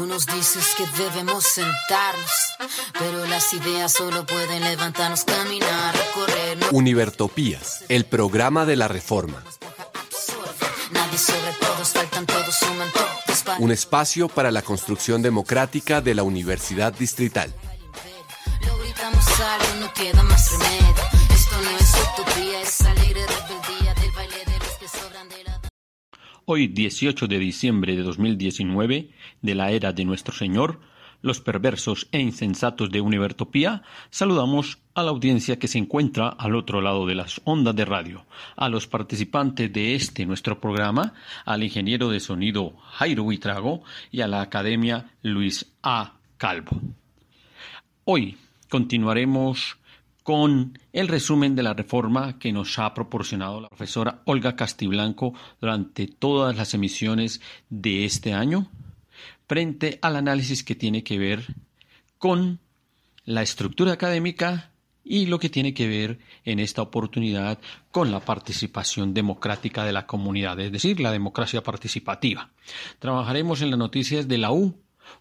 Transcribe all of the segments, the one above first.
Tú nos dices que debemos sentarnos, pero las ideas solo pueden levantarnos, caminar, recorrer. Univertopías, el programa de la reforma. Un espacio para la construcción democrática de la Universidad Distrital. Lo gritamos algo, no queda más remedio. Esto no es utopía, es alegre rebeldía Hoy, 18 de diciembre de 2019, de la era de nuestro Señor, los perversos e insensatos de Univertopía, saludamos a la audiencia que se encuentra al otro lado de las ondas de radio, a los participantes de este nuestro programa, al ingeniero de sonido Jairo Huitrago y a la academia Luis A. Calvo. Hoy continuaremos con el resumen de la reforma que nos ha proporcionado la profesora Olga Castiblanco durante todas las emisiones de este año, frente al análisis que tiene que ver con la estructura académica y lo que tiene que ver en esta oportunidad con la participación democrática de la comunidad, es decir, la democracia participativa. Trabajaremos en las noticias de la U,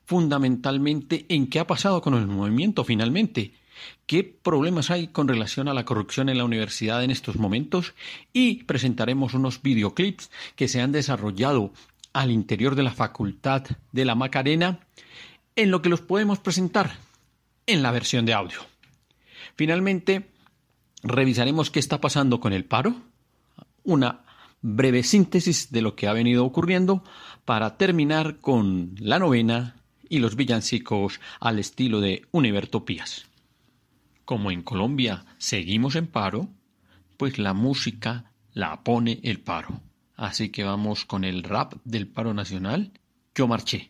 fundamentalmente en qué ha pasado con el movimiento finalmente, qué problemas hay con relación a la corrupción en la universidad en estos momentos y presentaremos unos videoclips que se han desarrollado al interior de la facultad de la Macarena en lo que los podemos presentar en la versión de audio. Finalmente, revisaremos qué está pasando con el paro, una breve síntesis de lo que ha venido ocurriendo para terminar con la novena y los villancicos al estilo de Univertopías. Como en Colombia seguimos en paro, pues la música la pone el paro. Así que vamos con el rap del paro nacional. Yo marché.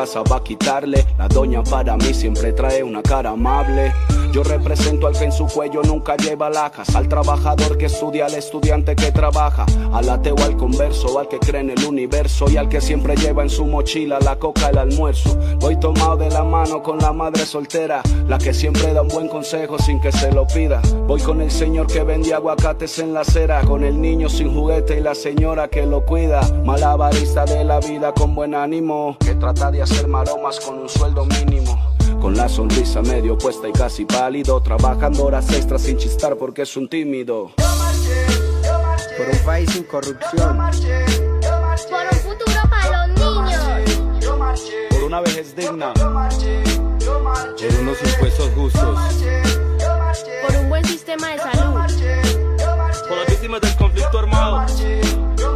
va a quitarle, la doña para mí siempre trae una cara amable. Yo represento al que en su cuello nunca lleva lajas, al trabajador que estudia, al estudiante que trabaja, al ateo, al converso, al que cree en el universo y al que siempre lleva en su mochila la coca, el almuerzo. Voy tomado de la mano con la madre soltera, la que siempre da un buen consejo sin que se lo pida. Voy con el señor que vende aguacates en la acera, con el niño sin juguete y la señora que lo cuida. Malabarista de la vida con buen ánimo, que trata de hacer maromas con un sueldo mínimo. Con la sonrisa medio puesta y casi pálido, trabajando horas extras sin chistar porque es un tímido. por un país sin corrupción, Por un futuro para los niños. Por una vejez digna. por unos impuestos justos, Por un buen sistema de salud. por las víctimas del conflicto armado,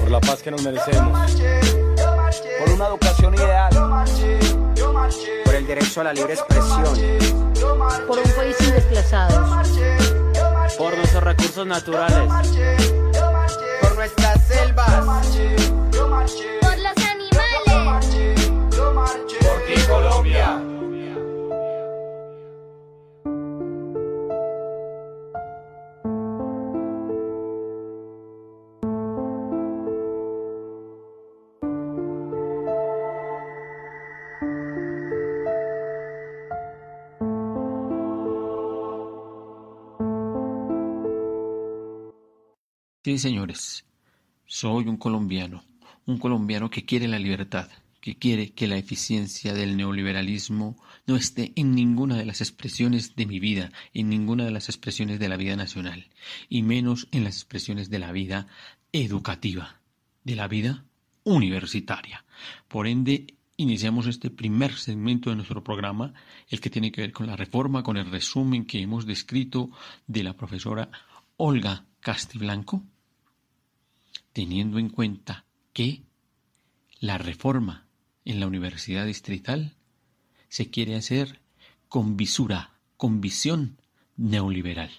Por la paz que nos merecemos, Por una educación ideal. por el derecho a la libre expresión, Por un país sin desplazados. por nuestros recursos naturales, por nuestras selvas, Por los animales. por ti Colombia, Sí, señores, soy un colombiano, un colombiano que quiere la libertad, que quiere que la eficiencia del neoliberalismo no esté en ninguna de las expresiones de mi vida, en ninguna de las expresiones de la vida nacional, y menos en las expresiones de la vida educativa, de la vida universitaria. Por ende, iniciamos este primer segmento de nuestro programa, el que tiene que ver con la reforma, con el resumen que hemos descrito de la profesora Olga Castiblanco, teniendo en cuenta que la reforma en la Universidad Distrital se quiere hacer con visura, con visión neoliberal.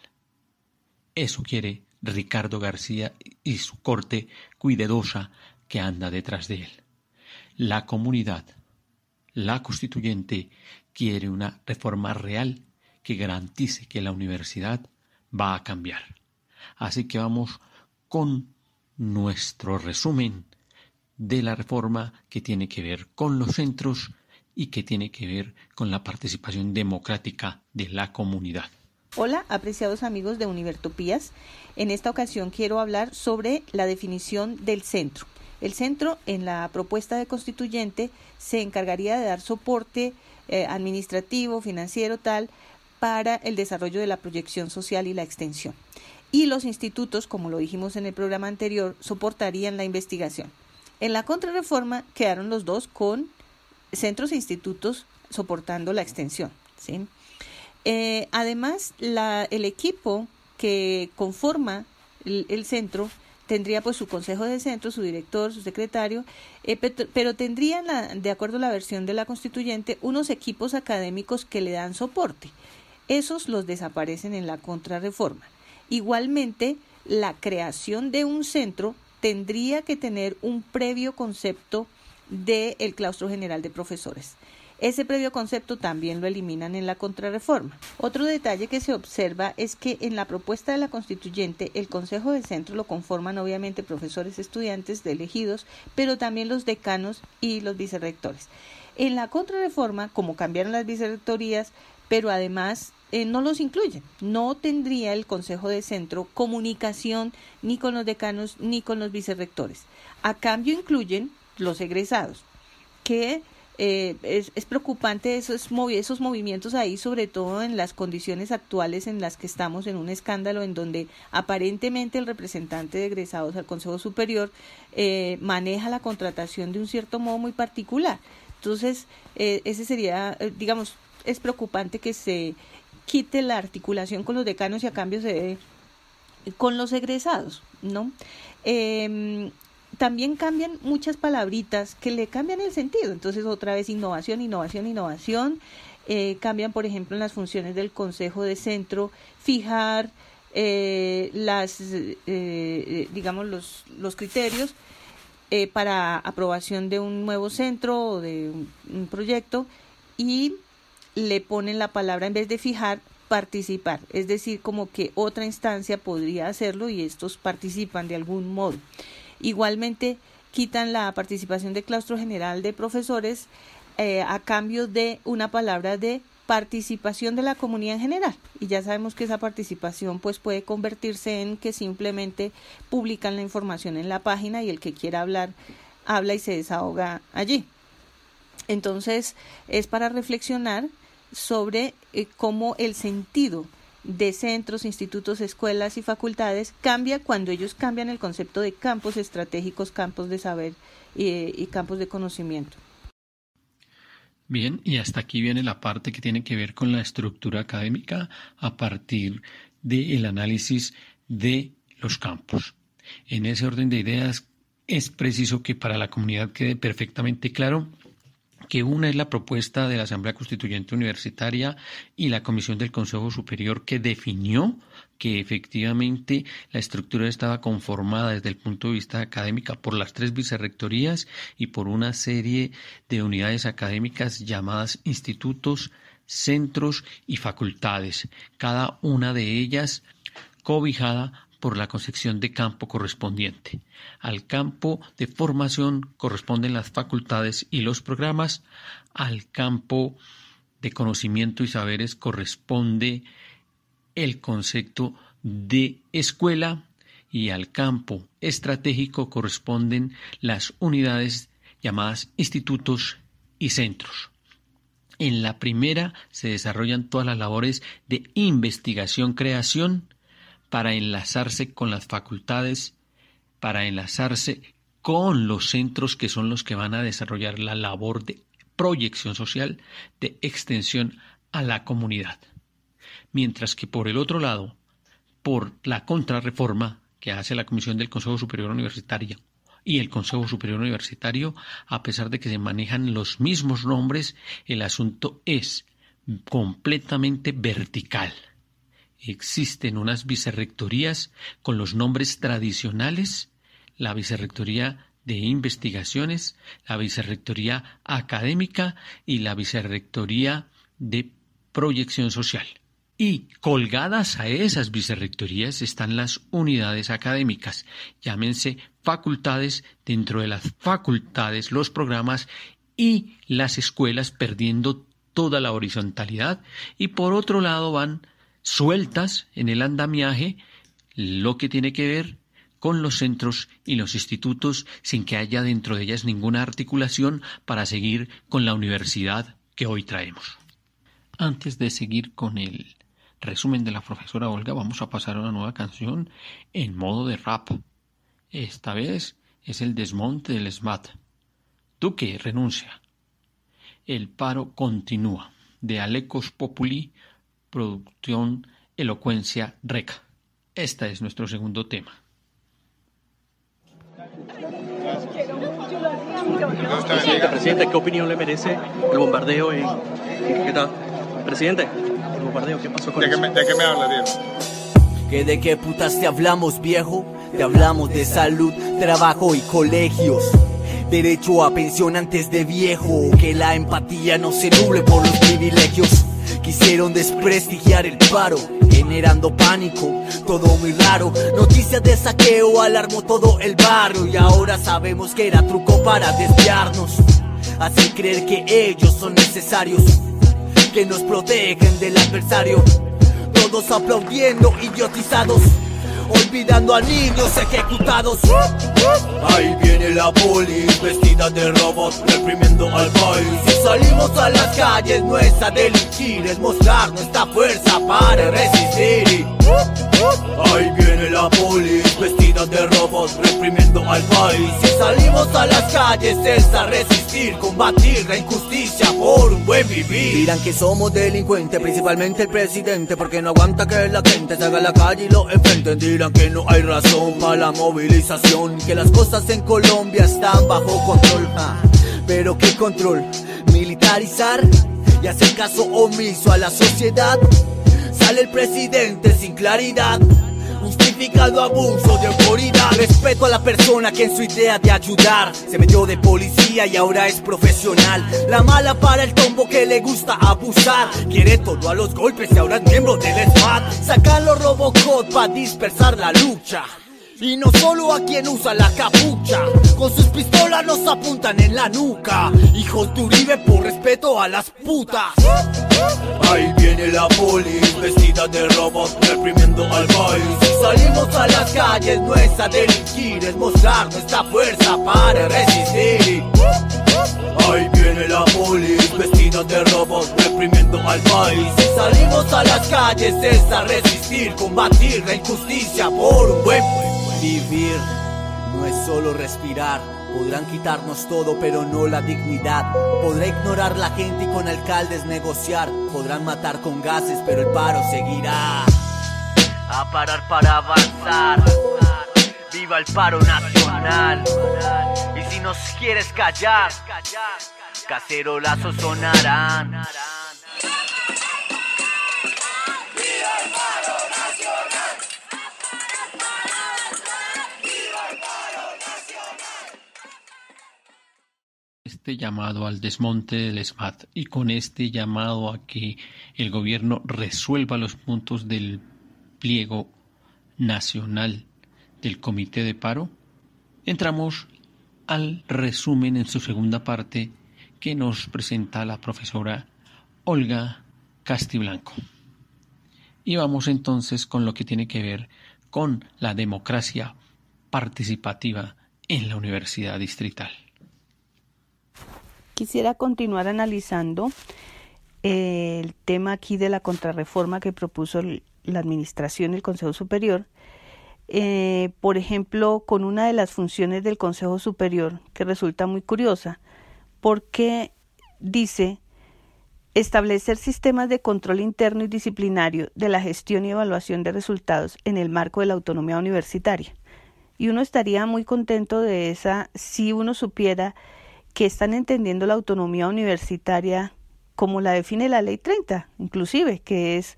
Eso quiere Ricardo García y su corte cuidadosa que anda detrás de él. La comunidad, la constituyente, quiere una reforma real que garantice que la universidad va a cambiar. Así que vamos con nuestro resumen de la reforma que tiene que ver con los centros y que tiene que ver con la participación democrática de la comunidad. Hola, apreciados amigos de Univertopías. En esta ocasión quiero hablar sobre la definición del centro. El centro, en la propuesta de constituyente, se encargaría de dar soporte eh, administrativo, financiero, tal, para el desarrollo de la proyección social y la extensión. Y los institutos, como lo dijimos en el programa anterior, soportarían la investigación. En la contrarreforma quedaron los dos con centros e institutos soportando la extensión. Eh, además, la, el equipo que conforma el, centro tendría pues su consejo de centro, su director, su secretario, eh, pero, tendría, la, de acuerdo a la versión de la constituyente, unos equipos académicos que le dan soporte. Esos los desaparecen en la contrarreforma. Igualmente, la creación de un centro tendría que tener un previo concepto del claustro general de profesores. Ese previo concepto también lo eliminan en la contrarreforma. Otro detalle que se observa es que en la propuesta de la constituyente el Consejo de Centro lo conforman obviamente profesores estudiantes de elegidos, pero también los decanos y los vicerrectores. En la contrarreforma, como cambiaron las vicerrectorías, pero además eh, no los incluyen. No tendría el Consejo de Centro comunicación ni con los decanos ni con los vicerrectores. A cambio incluyen los egresados, que eh, es, preocupante esos, esos movimientos ahí, sobre todo en las condiciones actuales en las que estamos en un escándalo en donde aparentemente el representante de egresados al Consejo Superior eh, maneja la contratación de un cierto modo muy particular. Entonces, ese sería, digamos, es preocupante que se quite la articulación con los decanos y a cambio se dé con los egresados, ¿no? Em, también cambian muchas palabritas que le cambian el sentido. Entonces, otra vez innovación, innovación, innovación. Eh, cambian, por ejemplo, en las funciones del Consejo de Centro, fijar eh, las, eh, digamos, los, los criterios para aprobación de un nuevo centro o de un proyecto y le ponen la palabra en vez de fijar participar, es decir, como que otra instancia podría hacerlo y estos participan de algún modo. Igualmente, quitan la participación de claustro general de profesores eh, a cambio de una palabra de participación de la comunidad en general y ya sabemos que esa participación pues puede convertirse en que simplemente publican la información en la página y el que quiera hablar habla y se desahoga allí. Entonces es para reflexionar sobre eh, cómo el sentido de centros, institutos, escuelas y facultades cambia cuando ellos cambian el concepto de campos estratégicos, campos de saber y, campos de conocimiento. Bien, y hasta aquí viene la parte que tiene que ver con la estructura académica a partir del análisis de los campos. En ese orden de ideas es preciso que para la comunidad quede perfectamente claro que una es la propuesta de la Asamblea Constituyente Universitaria y la Comisión del Consejo Superior que definió que efectivamente la estructura estaba conformada desde el punto de vista académico por las tres vicerrectorías y por una serie de unidades académicas llamadas institutos, centros y facultades, cada una de ellas cobijada por la concepción de campo correspondiente. Al campo de formación corresponden las facultades y los programas, al campo de conocimiento y saberes corresponde el concepto de escuela y al campo estratégico corresponden las unidades llamadas institutos y centros. En la primera se desarrollan todas las labores de investigación-creación para enlazarse con las facultades, para enlazarse con los centros que son los que van a desarrollar la labor de proyección social, de extensión a la comunidad. Mientras que por el otro lado, por la contrarreforma, que hace la Comisión del Consejo Superior Universitario y el Consejo Superior Universitario, a pesar de que se manejan los mismos nombres, el asunto es completamente vertical. Existen unas vicerrectorías con los nombres tradicionales, la vicerrectoría de investigaciones, la vicerrectoría académica y la vicerrectoría de proyección social. Y colgadas a esas vicerrectorías están las unidades académicas, llámense facultades, dentro de las facultades los programas y las escuelas perdiendo toda la horizontalidad y por otro lado van sueltas en el andamiaje lo que tiene que ver con los centros y los institutos sin que haya dentro de ellas ninguna articulación para seguir con la universidad que hoy traemos. Antes de seguir con el resumen de la profesora Olga, vamos a pasar a una nueva canción en modo de rap. Esta vez es el desmonte del SMAT. Duque renuncia. El paro continúa. De Alecos Populi, producción Elocuencia Reca. Este es nuestro segundo tema. Presidente, ¿qué opinión le merece el bombardeo en... ¿Qué tal? Presidente, ¿qué pasó con ¿De eso? Qué me, ¿De qué me habla, Diego? ¿Que de qué putas te hablamos, viejo? Te hablamos de salud, trabajo y colegios. Derecho a pensión antes de viejo. Que la empatía no se nuble por los privilegios. Quisieron desprestigiar el paro, generando pánico, todo muy raro. Noticias de saqueo alarmó todo el barrio y ahora sabemos que era truco para desviarnos. Hacer creer que ellos son necesarios que nos protegen del adversario. Todos aplaudiendo, idiotizados, olvidando a niños ejecutados. Ahí viene la poli, vestida de robot, reprimiendo al país. Si salimos a las calles no es a delinquir, es mostrar nuestra fuerza para resistir. Ahí viene la poli, vestida de robot, reprimiendo al país. Si salimos a las calles es a combatir la injusticia por un buen vivir. Dirán que somos delincuentes, principalmente el presidente, porque no aguanta que la gente salga a la calle y lo enfrenten. Dirán que no hay razón para la movilización, que las cosas en Colombia están bajo control. Ah, Pero qué control, militarizar y hacer caso omiso a la sociedad. Sale el presidente sin claridad. Justificado abuso de autoridad. Respeto a la persona que en su idea de ayudar Se metió de policía y ahora es profesional. La mala para el tombo que le gusta abusar. Quiere todo a los golpes y ahora es miembro del SWAT Sacan los Robocop para dispersar la lucha y no solo a quien usa la capucha, con sus pistolas nos apuntan en la nuca. Hijos de Uribe por respeto a las putas. Ahí viene la poli, vestida de robot, reprimiendo al país. Si salimos a las calles no es a delinquir, es mostrar nuestra fuerza para resistir. Ahí viene la poli, vestida de robot, reprimiendo al país. Si salimos a las calles es a resistir, combatir la injusticia por un buen vivir. No es solo respirar. Podrán quitarnos todo, pero no la dignidad. Podrá ignorar la gente y con alcaldes negociar. Podrán matar con gases, pero el paro seguirá. A parar para avanzar. Viva el paro nacional. Y si nos quieres callar, cacerolazos sonarán. Este llamado al desmonte del SMAT y con este llamado a que el gobierno resuelva los puntos del pliego nacional del comité de paro, entramos al resumen en su segunda parte que nos presenta la profesora Olga Castiblanco. Y vamos entonces con lo que tiene que ver con la democracia participativa en la Universidad Distrital. Quisiera continuar analizando eh, el tema aquí de la contrarreforma que propuso la Administración y el Consejo Superior. Eh, por ejemplo, con una de las funciones del Consejo Superior que resulta muy curiosa, porque dice establecer sistemas de control interno y disciplinario de la gestión y evaluación de resultados en el marco de la autonomía universitaria. Y uno estaría muy contento de esa si uno supiera que están entendiendo la autonomía universitaria como la define la Ley 30, inclusive, que es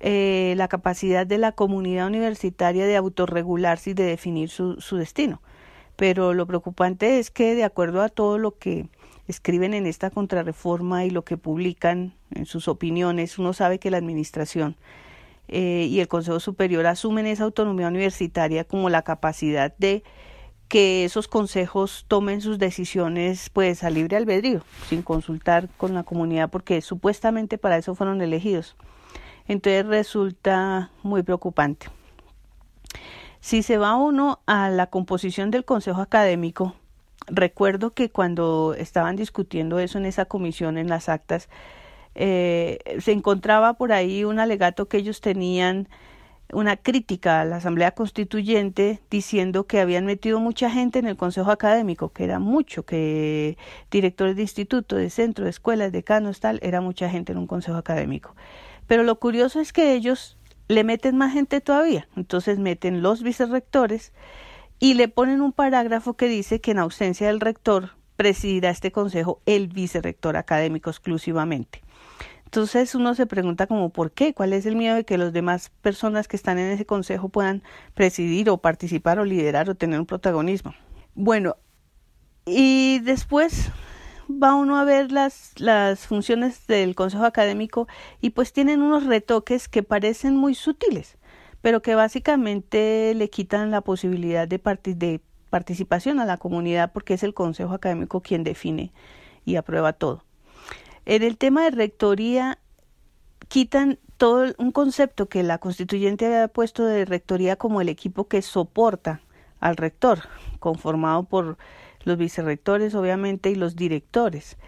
eh, la capacidad de la comunidad universitaria de autorregularse y de definir su, su destino. Pero lo preocupante es que, de acuerdo a todo lo que escriben en esta contrarreforma y lo que publican en sus opiniones, uno sabe que la Administración eh, y el Consejo Superior asumen esa autonomía universitaria como la capacidad de que esos consejos tomen sus decisiones pues a libre albedrío, sin consultar con la comunidad, porque supuestamente para eso fueron elegidos. Entonces resulta muy preocupante. Si se va uno a la composición del consejo académico, recuerdo que cuando estaban discutiendo eso en esa comisión, en las actas, eh, se encontraba por ahí un alegato que ellos tenían una crítica a la Asamblea Constituyente diciendo que habían metido mucha gente en el Consejo Académico, que era mucho, que directores de instituto, de centro, de escuelas, decanos, tal, era mucha gente en un Consejo Académico. Pero lo curioso es que ellos le meten más gente todavía, entonces meten los vicerrectores y le ponen un parágrafo que dice que en ausencia del rector presidirá este consejo el vicerrector académico exclusivamente. Entonces uno se pregunta como por qué, cuál es el miedo de que las demás personas que están en ese consejo puedan presidir o participar o liderar o tener un protagonismo. Bueno, y después va uno a ver las, las funciones del consejo académico y pues tienen unos retoques que parecen muy sutiles, pero que básicamente le quitan la posibilidad de, de participación a la comunidad porque es el consejo académico quien define y aprueba todo. En el tema de rectoría quitan todo un concepto que la constituyente había puesto de rectoría como el equipo que soporta al rector, conformado por los vicerrectores obviamente y los directores.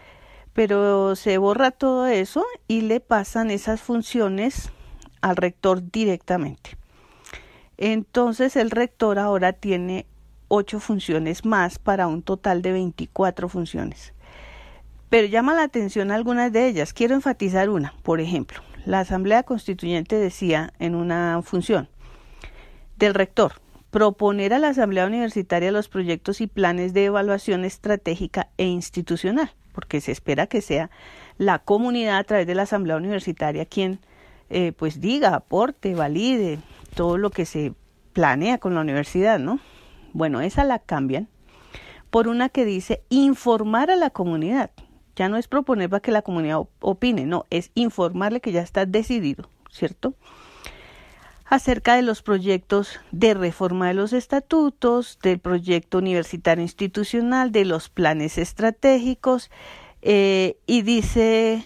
Pero se borra todo eso y le pasan esas funciones al rector directamente. Entonces el rector ahora tiene ocho funciones más para un total de 24 funciones. Pero llama la atención algunas de ellas. Quiero enfatizar una. Por ejemplo, la Asamblea Constituyente decía en una función del rector proponer a la Asamblea Universitaria los proyectos y planes de evaluación estratégica e institucional, porque se espera que sea la comunidad a través de la Asamblea Universitaria quien eh, pues diga, aporte, valide todo lo que se planea con la universidad, ¿no? Bueno, esa la cambian por una que dice informar a la comunidad. Ya no es proponer para que la comunidad opine, no, es informarle que ya está decidido, ¿cierto? Acerca de los proyectos de reforma de los estatutos, del proyecto universitario institucional, de los planes estratégicos, eh, y dice,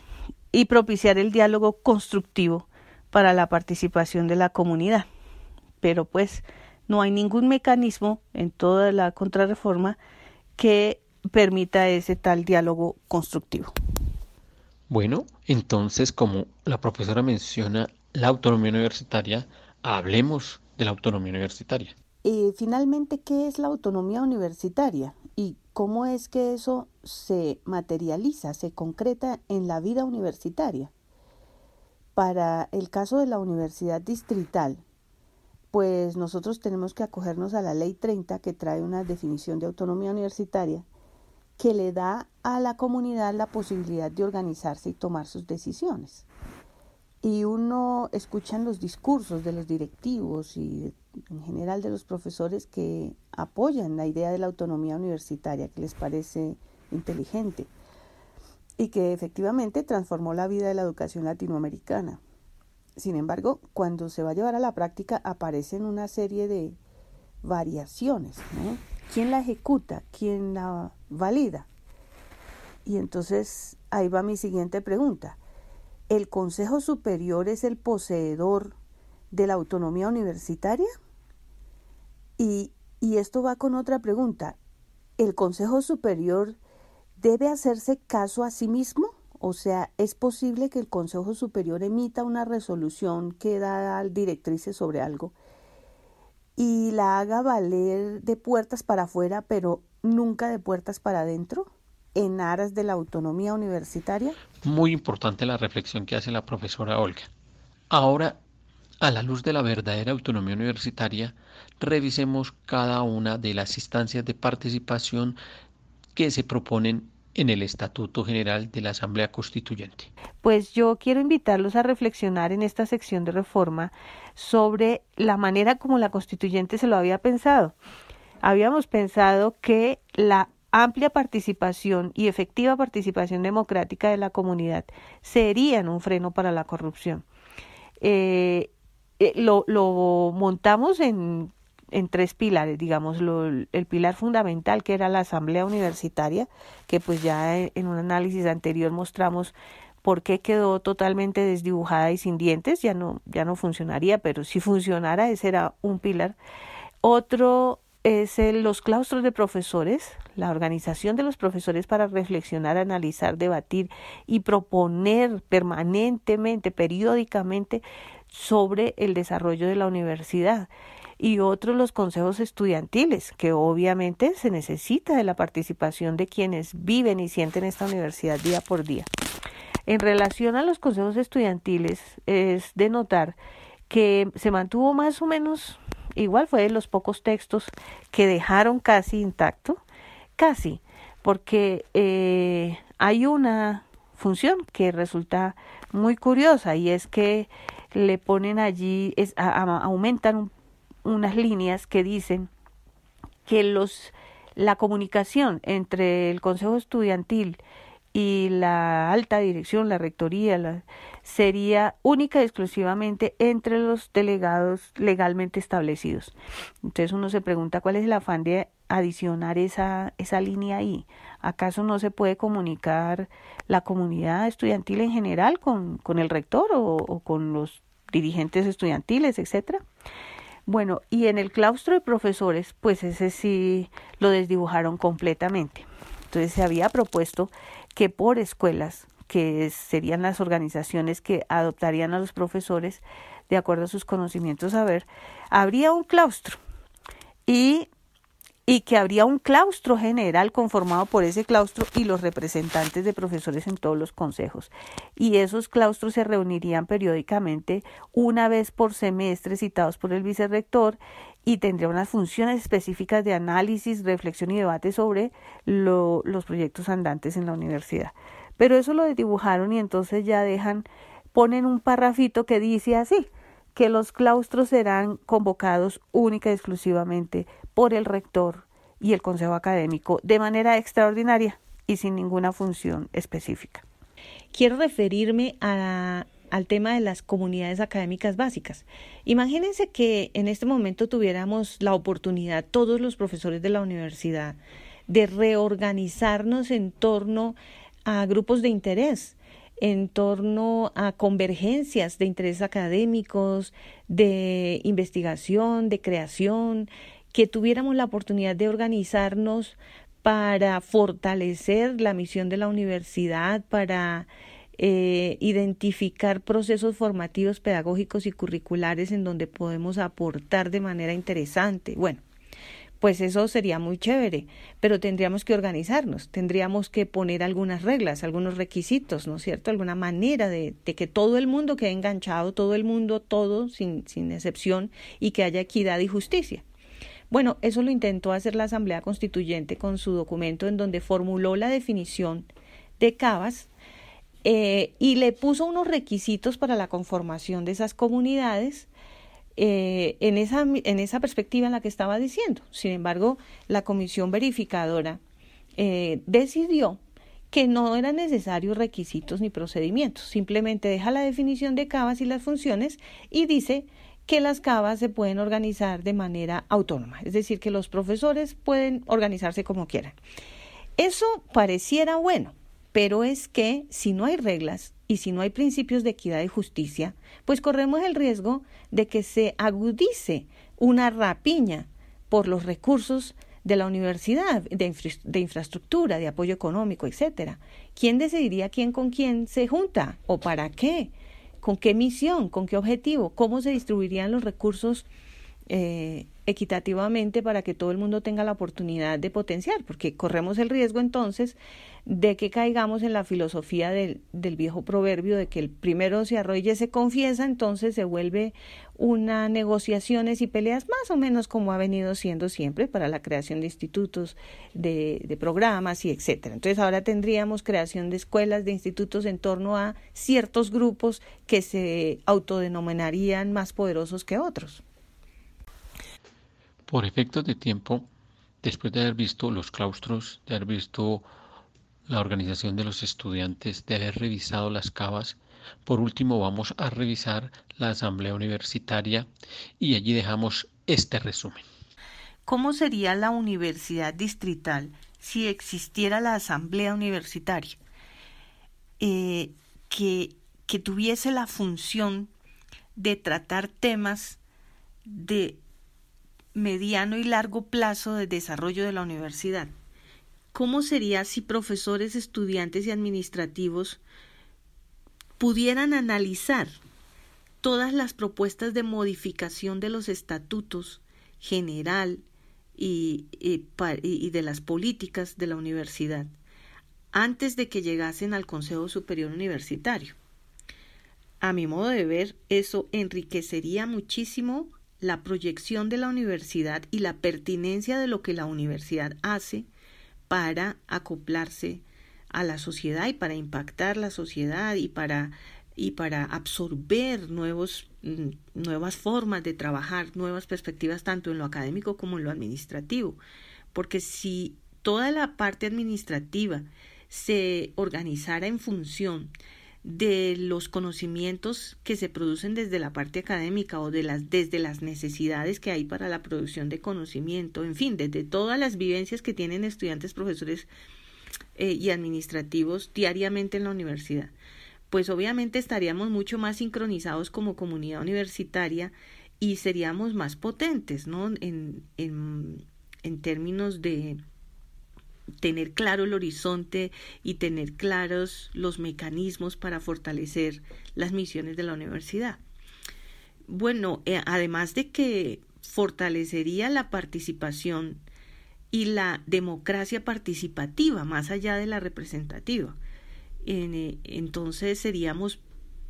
y propiciar el diálogo constructivo para la participación de la comunidad. Pero pues no hay ningún mecanismo en toda la contrarreforma que permita ese tal diálogo constructivo. Bueno, entonces como la profesora menciona la autonomía universitaria, hablemos de la autonomía universitaria. Y finalmente, ¿qué es la autonomía universitaria? ¿Y cómo es que eso se materializa, se concreta en la vida universitaria? Para el caso de la universidad distrital, pues nosotros tenemos que acogernos a la ley 30 que trae una definición de autonomía universitaria que le da a la comunidad la posibilidad de organizarse y tomar sus decisiones. Y uno escucha en los discursos de los directivos y en general de los profesores que apoyan la idea de la autonomía universitaria, que les parece inteligente y que efectivamente transformó la vida de la educación latinoamericana. Sin embargo, cuando se va a llevar a la práctica aparecen una serie de variaciones. ¿no? ¿Quién la ejecuta? ¿Quién la valida? Y entonces ahí va mi siguiente pregunta. ¿El Consejo Superior es el poseedor de la autonomía universitaria Y, y esto va con otra pregunta. ¿El Consejo Superior debe hacerse caso a sí mismo? O sea, ¿es posible que el Consejo Superior emita una resolución que da directrices sobre algo y la haga valer de puertas para afuera, pero nunca de puertas para adentro, en aras de la autonomía universitaria? Muy importante la reflexión que hace la profesora Olga. Ahora, a la luz de la verdadera autonomía universitaria, revisemos cada una de las instancias de participación que se proponen en el Estatuto General de la Asamblea Constituyente. Pues yo quiero invitarlos a reflexionar en esta sección de reforma sobre la manera como la constituyente se lo había pensado. Habíamos pensado que la amplia participación y efectiva participación democrática de la comunidad serían un freno para la corrupción. Eh, eh, lo, lo montamos en en tres pilares, digamos, lo, el pilar fundamental que era la asamblea universitaria, que pues ya en un análisis anterior mostramos por qué quedó totalmente desdibujada y sin dientes, ya no, ya no funcionaría, pero si funcionara ese era un pilar. Otro es el, los claustros de profesores, la organización de los profesores para reflexionar, analizar, debatir y proponer permanentemente, periódicamente sobre el desarrollo de la universidad y otros los consejos estudiantiles, que obviamente se necesita de la participación de quienes viven y sienten esta universidad día por día. En relación a los consejos estudiantiles, es de notar que se mantuvo más o menos igual, fue de los pocos textos que dejaron casi intacto, casi, porque eh, hay una función que resulta muy curiosa y es que le ponen allí, es, aumentan un unas líneas que dicen que los la comunicación entre el Consejo Estudiantil y la alta dirección, la rectoría, sería única y exclusivamente entre los delegados legalmente establecidos. Entonces uno se pregunta cuál es el afán de adicionar esa, esa línea ahí. ¿Acaso no se puede comunicar la comunidad estudiantil en general con, con el rector o, o con los dirigentes estudiantiles, etcétera? Bueno, y en el claustro de profesores, pues ese sí lo desdibujaron completamente. Entonces se había propuesto que por escuelas, que serían las organizaciones que adoptarían a los profesores de acuerdo a sus conocimientos, a ver, habría un claustro y y que habría un claustro general conformado por ese claustro y los representantes de profesores en todos los consejos. Y esos claustros se reunirían periódicamente una vez por semestre citados por el vicerrector y tendría unas funciones específicas de análisis, reflexión y debate sobre lo, los proyectos andantes en la universidad. Pero eso lo dibujaron y entonces ya dejan, ponen un parrafito que dice así, que los claustros serán convocados única y exclusivamente por el rector y el consejo académico de manera extraordinaria y sin ninguna función específica. Quiero referirme a, al tema de las comunidades académicas básicas. Imagínense que en este momento tuviéramos la oportunidad, todos los profesores de la universidad, de reorganizarnos en torno a grupos de interés en torno a convergencias de intereses académicos, de investigación, de creación, que tuviéramos la oportunidad de organizarnos para fortalecer la misión de la universidad, para eh, identificar procesos formativos, pedagógicos y curriculares en donde podemos aportar de manera interesante. Bueno, pues eso sería muy chévere, pero tendríamos que organizarnos, tendríamos que poner algunas reglas, algunos requisitos, ¿no es cierto? Alguna manera de, que todo el mundo quede enganchado, todo el mundo, todo, sin, sin excepción, y que haya equidad y justicia. Bueno, eso lo intentó hacer la Asamblea Constituyente con su documento en donde formuló la definición de CABAS eh, y le puso unos requisitos para la conformación de esas comunidades eh, en, esa, en esa perspectiva en la que estaba diciendo. Sin embargo, la comisión verificadora eh, decidió que no eran necesarios requisitos ni procedimientos, simplemente deja la definición de cabas y las funciones y dice que las cabas se pueden organizar de manera autónoma, es decir, que los profesores pueden organizarse como quieran. Eso pareciera bueno, pero es que si no hay reglas y si no hay principios de equidad y justicia, pues corremos el riesgo de que se agudice una rapiña por los recursos de la universidad, de, infraestructura, de apoyo económico, etcétera. ¿Quién decidiría quién con quién se junta o para qué? ¿Con qué misión? ¿Con qué objetivo? ¿Cómo se distribuirían los recursos eh, equitativamente para que todo el mundo tenga la oportunidad de potenciar? Porque corremos el riesgo entonces de que caigamos en la filosofía del, del viejo proverbio de que el primero se arrolla y se confiesa, entonces se vuelve una negociaciones y peleas más o menos como ha venido siendo siempre para la creación de institutos, de, de programas y etcétera. Entonces ahora tendríamos creación de escuelas, de institutos en torno a ciertos grupos que se autodenominarían más poderosos que otros. Por efectos de tiempo, después de haber visto los claustros, de haber visto la organización de los estudiantes, de haber revisado las cavas, por último vamos a revisar la asamblea universitaria y allí dejamos este resumen. ¿Cómo sería la universidad distrital si existiera la asamblea universitaria? Eh, que, que tuviese la función de tratar temas de mediano y largo plazo de desarrollo de la universidad. ¿Cómo sería si profesores, estudiantes y administrativos pudieran analizar todas las propuestas de modificación de los estatutos general y, y, de las políticas de la universidad antes de que llegasen al Consejo Superior Universitario? A mi modo de ver, eso enriquecería muchísimo la proyección de la universidad y la pertinencia de lo que la universidad hace para acoplarse a la sociedad y para impactar la sociedad y para y para absorber nuevos, mm, nuevas formas de trabajar, nuevas perspectivas tanto en lo académico como en lo administrativo. Porque si toda la parte administrativa se organizara en función de los conocimientos que se producen desde la parte académica o de las, desde las necesidades que hay para la producción de conocimiento, en fin, desde todas las vivencias que tienen estudiantes, profesores eh, y administrativos diariamente en la universidad. Pues obviamente estaríamos mucho más sincronizados como comunidad universitaria y seríamos más potentes, ¿no? En, en, en términos de, tener claro el horizonte y tener claros los mecanismos para fortalecer las misiones de la universidad. Bueno, eh, además de que fortalecería la participación y la democracia participativa más allá de la representativa. Eh, entonces seríamos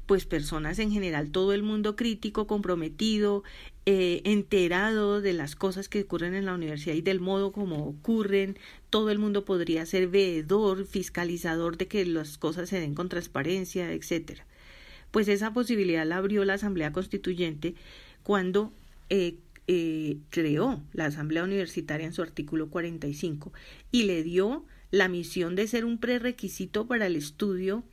pues personas en general, todo el mundo crítico, comprometido, eh, enterado de las cosas que ocurren en la universidad y del modo como ocurren, todo el mundo podría ser veedor, fiscalizador de que las cosas se den con transparencia, etcétera. Pues esa posibilidad la abrió la Asamblea Constituyente cuando eh, eh, creó la Asamblea Universitaria en su artículo 45 y le dio la misión de ser un prerequisito para el estudio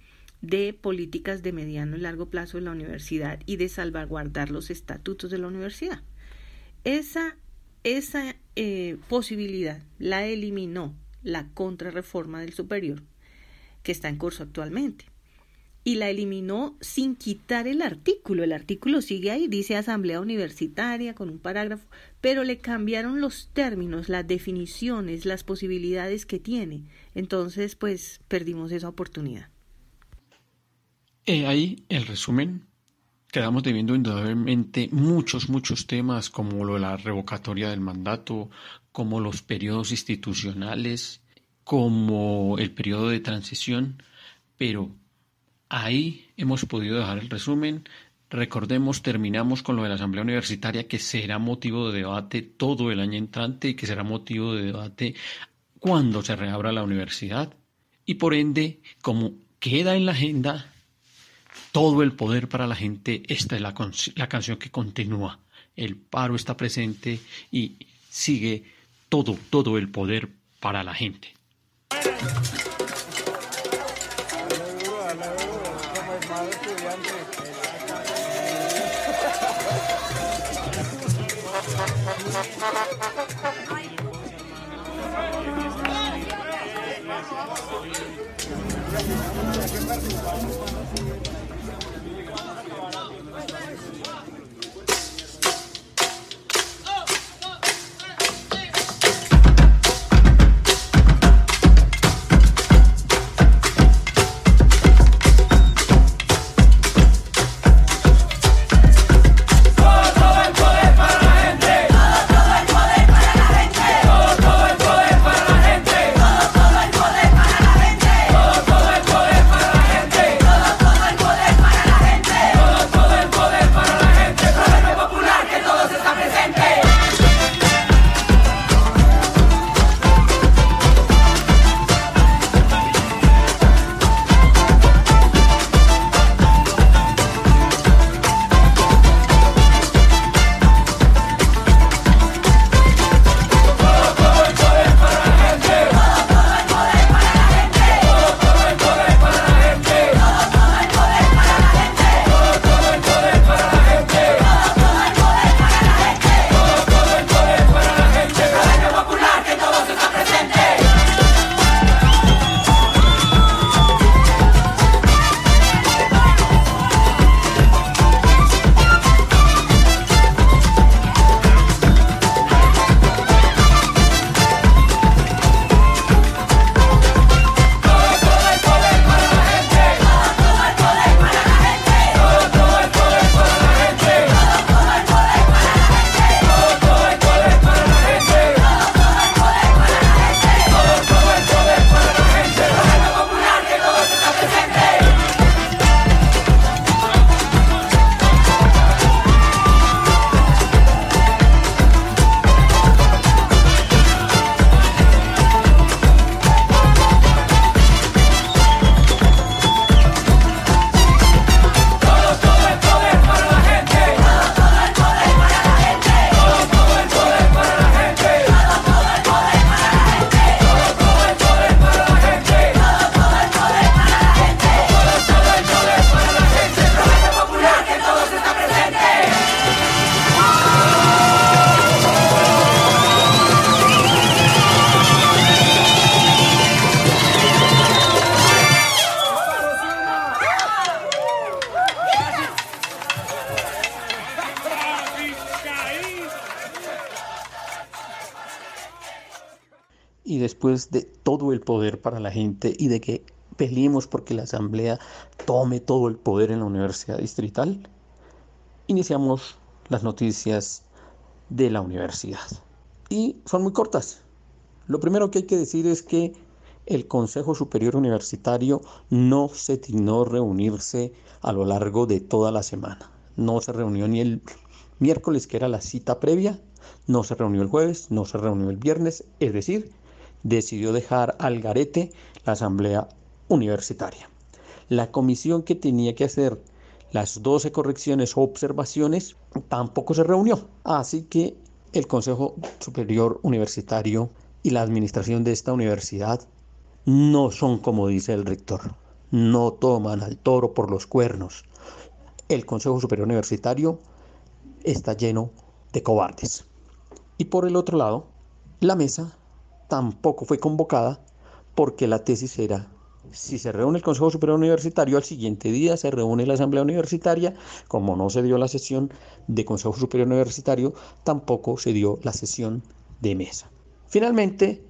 de políticas de mediano y largo plazo de la universidad y de salvaguardar los estatutos de la universidad. Esa, esa eh, posibilidad la eliminó la contrarreforma del superior que está en curso actualmente y la eliminó sin quitar el artículo. El artículo sigue ahí, dice Asamblea Universitaria con un parágrafo, pero le cambiaron los términos, las definiciones, las posibilidades que tiene. Entonces, pues perdimos esa oportunidad. He ahí el resumen. Quedamos debiendo indudablemente muchos, muchos temas como lo de la revocatoria del mandato, como los periodos institucionales, como el periodo de transición, pero ahí hemos podido dejar el resumen. Recordemos, terminamos con lo de la Asamblea Universitaria, que será motivo de debate todo el año entrante y que será motivo de debate cuando se reabra la universidad. Y por ende, como queda en la agenda, todo el poder para la gente. Esta es la, la canción que continúa. El paro está presente y sigue todo, todo el poder para la gente. Y de que peleemos porque la Asamblea tome todo el poder en la Universidad Distrital, iniciamos las noticias de la universidad. Y son muy cortas. Lo primero que hay que decir es que el Consejo Superior Universitario no se dignó reunirse a lo largo de toda la semana. No se reunió ni el miércoles, que era la cita previa, no se reunió el jueves, no se reunió el viernes, es decir, decidió dejar al garete la asamblea universitaria. La comisión que tenía que hacer las 12 correcciones o observaciones tampoco se reunió. Así que el Consejo Superior Universitario y la administración de esta universidad no son como dice el rector, no toman al toro por los cuernos. El Consejo Superior Universitario está lleno de cobardes. Y por el otro lado, la mesa tampoco fue convocada porque la tesis era, si se reúne el Consejo Superior Universitario, al siguiente día se reúne la Asamblea Universitaria, como no se dio la sesión de Consejo Superior Universitario, tampoco se dio la sesión de mesa. Finalmente,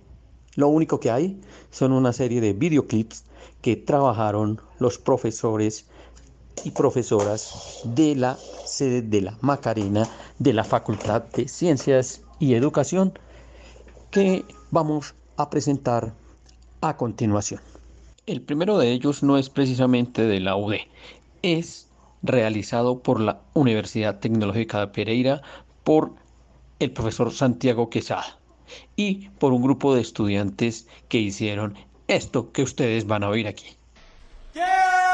lo único que hay son una serie de videoclips que trabajaron los profesores y profesoras de la sede de la Macarena de la Facultad de Ciencias y Educación que vamos a presentar a continuación. El primero de ellos no es precisamente de la UD, es realizado por la Universidad Tecnológica de Pereira por el profesor Santiago Quesada y por un grupo de estudiantes que hicieron esto que ustedes van a oír aquí. Es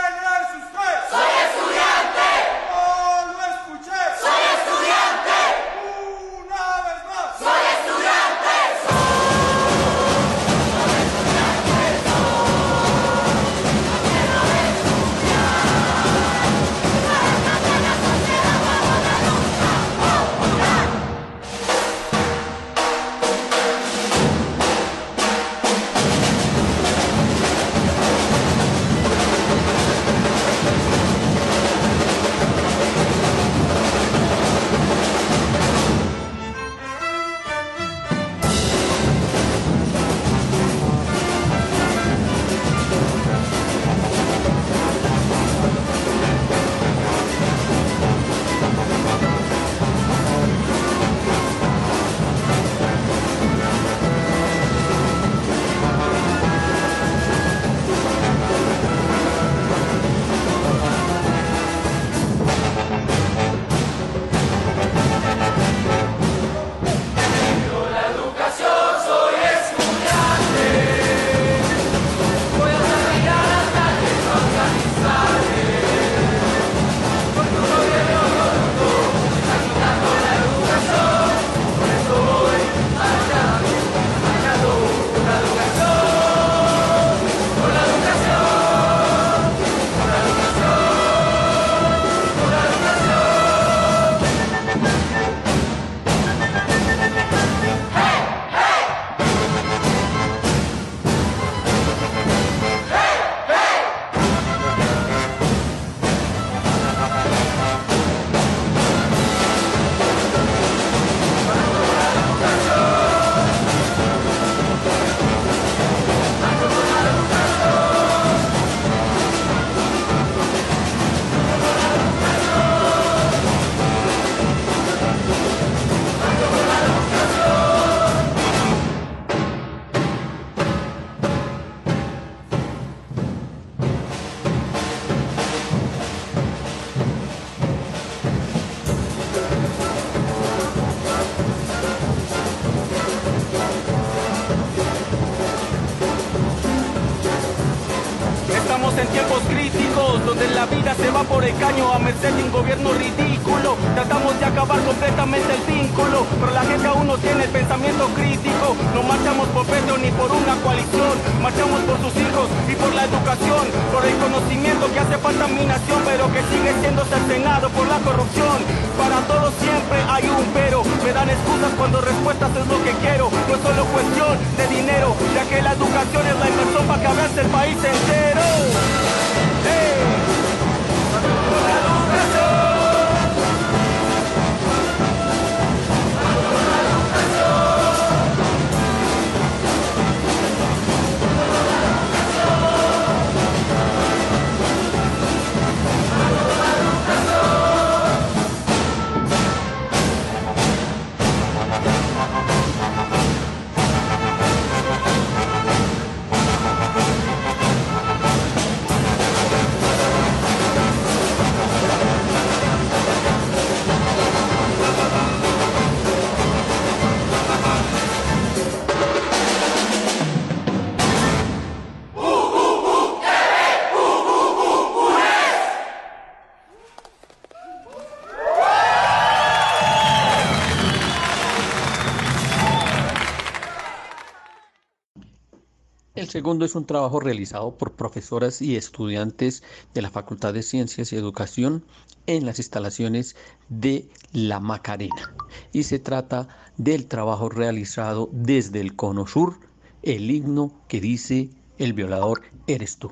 segundo es un trabajo realizado por profesoras y estudiantes de la Facultad de Ciencias y Educación en las instalaciones de La Macarena. Y se trata del trabajo realizado desde el Cono Sur, el himno que dice El violador eres tú.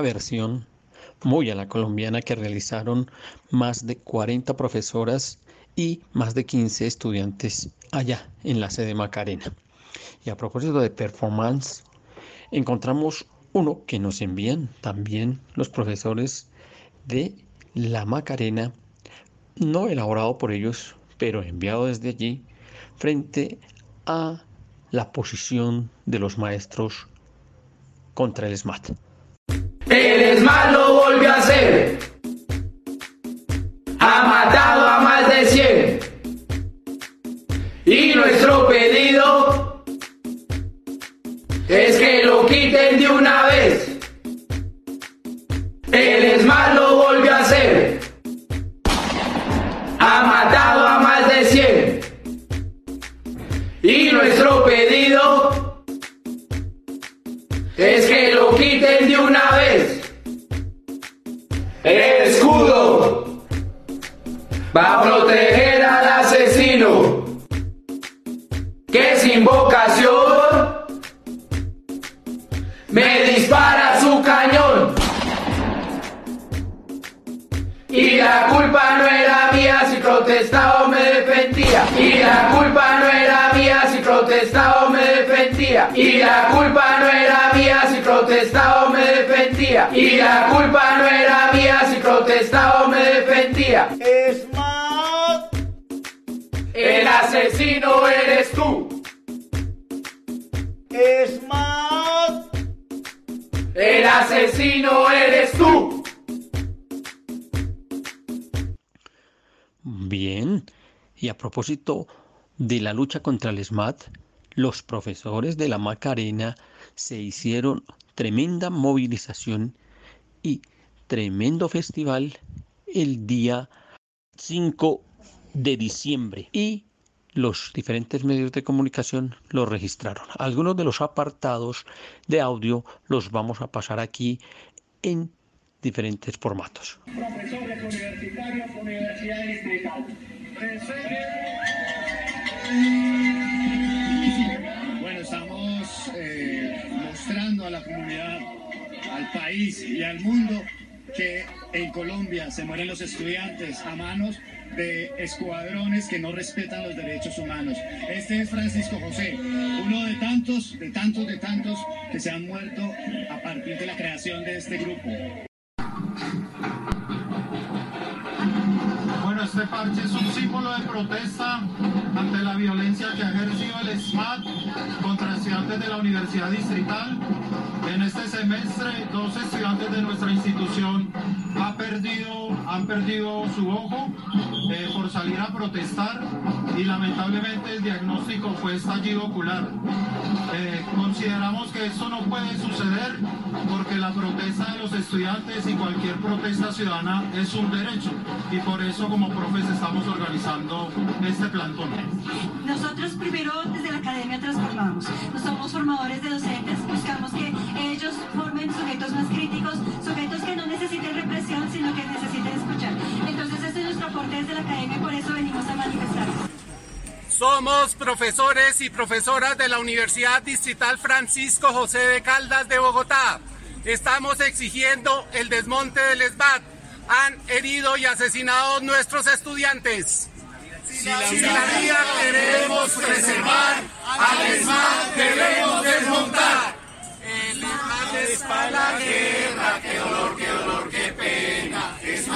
versión muy a la colombiana que realizaron más de 40 profesoras y más de 15 estudiantes allá en la sede Macarena. Y a propósito de performance, encontramos uno que nos envían también los profesores de la Macarena, no elaborado por ellos, pero enviado desde allí, frente a la posición de los maestros contra el SMAT ha matado a más de 100. Y nuestro pedido es que lo quiten de una vez. Lucha contra el SMAT, los profesores de la Macarena se hicieron tremenda movilización y tremendo festival el día 5 de diciembre y los diferentes medios de comunicación lo registraron. Algunos de los apartados de audio los vamos a pasar aquí en diferentes formatos. Bueno, estamos eh, mostrando a la comunidad, al país y al mundo que en Colombia se mueren los estudiantes a manos de escuadrones que no respetan los derechos humanos. Este es Francisco José, uno de tantos, de tantos, de tantos que se han muerto a partir de la creación de este grupo. Este parche es un símbolo de protesta ante la violencia que ha ejercido el SMAT contra estudiantes de la Universidad Distrital. En este semestre, dos estudiantes de nuestra institución ha perdido, han perdido su ojo eh, por salir a protestar y lamentablemente el diagnóstico fue estallido ocular. Eh, consideramos que esto no puede suceder porque la protesta de los estudiantes y cualquier protesta ciudadana es un derecho y por eso como profes estamos organizando este plantón. Nosotros primero desde la academia transformamos, somos formadores de docentes, buscamos que ellos formen sujetos más críticos, sujetos que no necesiten represión, sino que necesiten escuchar. Entonces este es nuestro aporte desde la academia y por eso venimos a manifestar. Somos profesores y profesoras de la Universidad Distrital Francisco José de Caldas de Bogotá. Estamos exigiendo el desmonte del SBAT. Han herido y asesinado nuestros estudiantes. Si la, si la vida queremos preservar, al SMAT debemos desmontar. El SMAT es para la guerra, qué dolor, qué dolor, qué pena. Es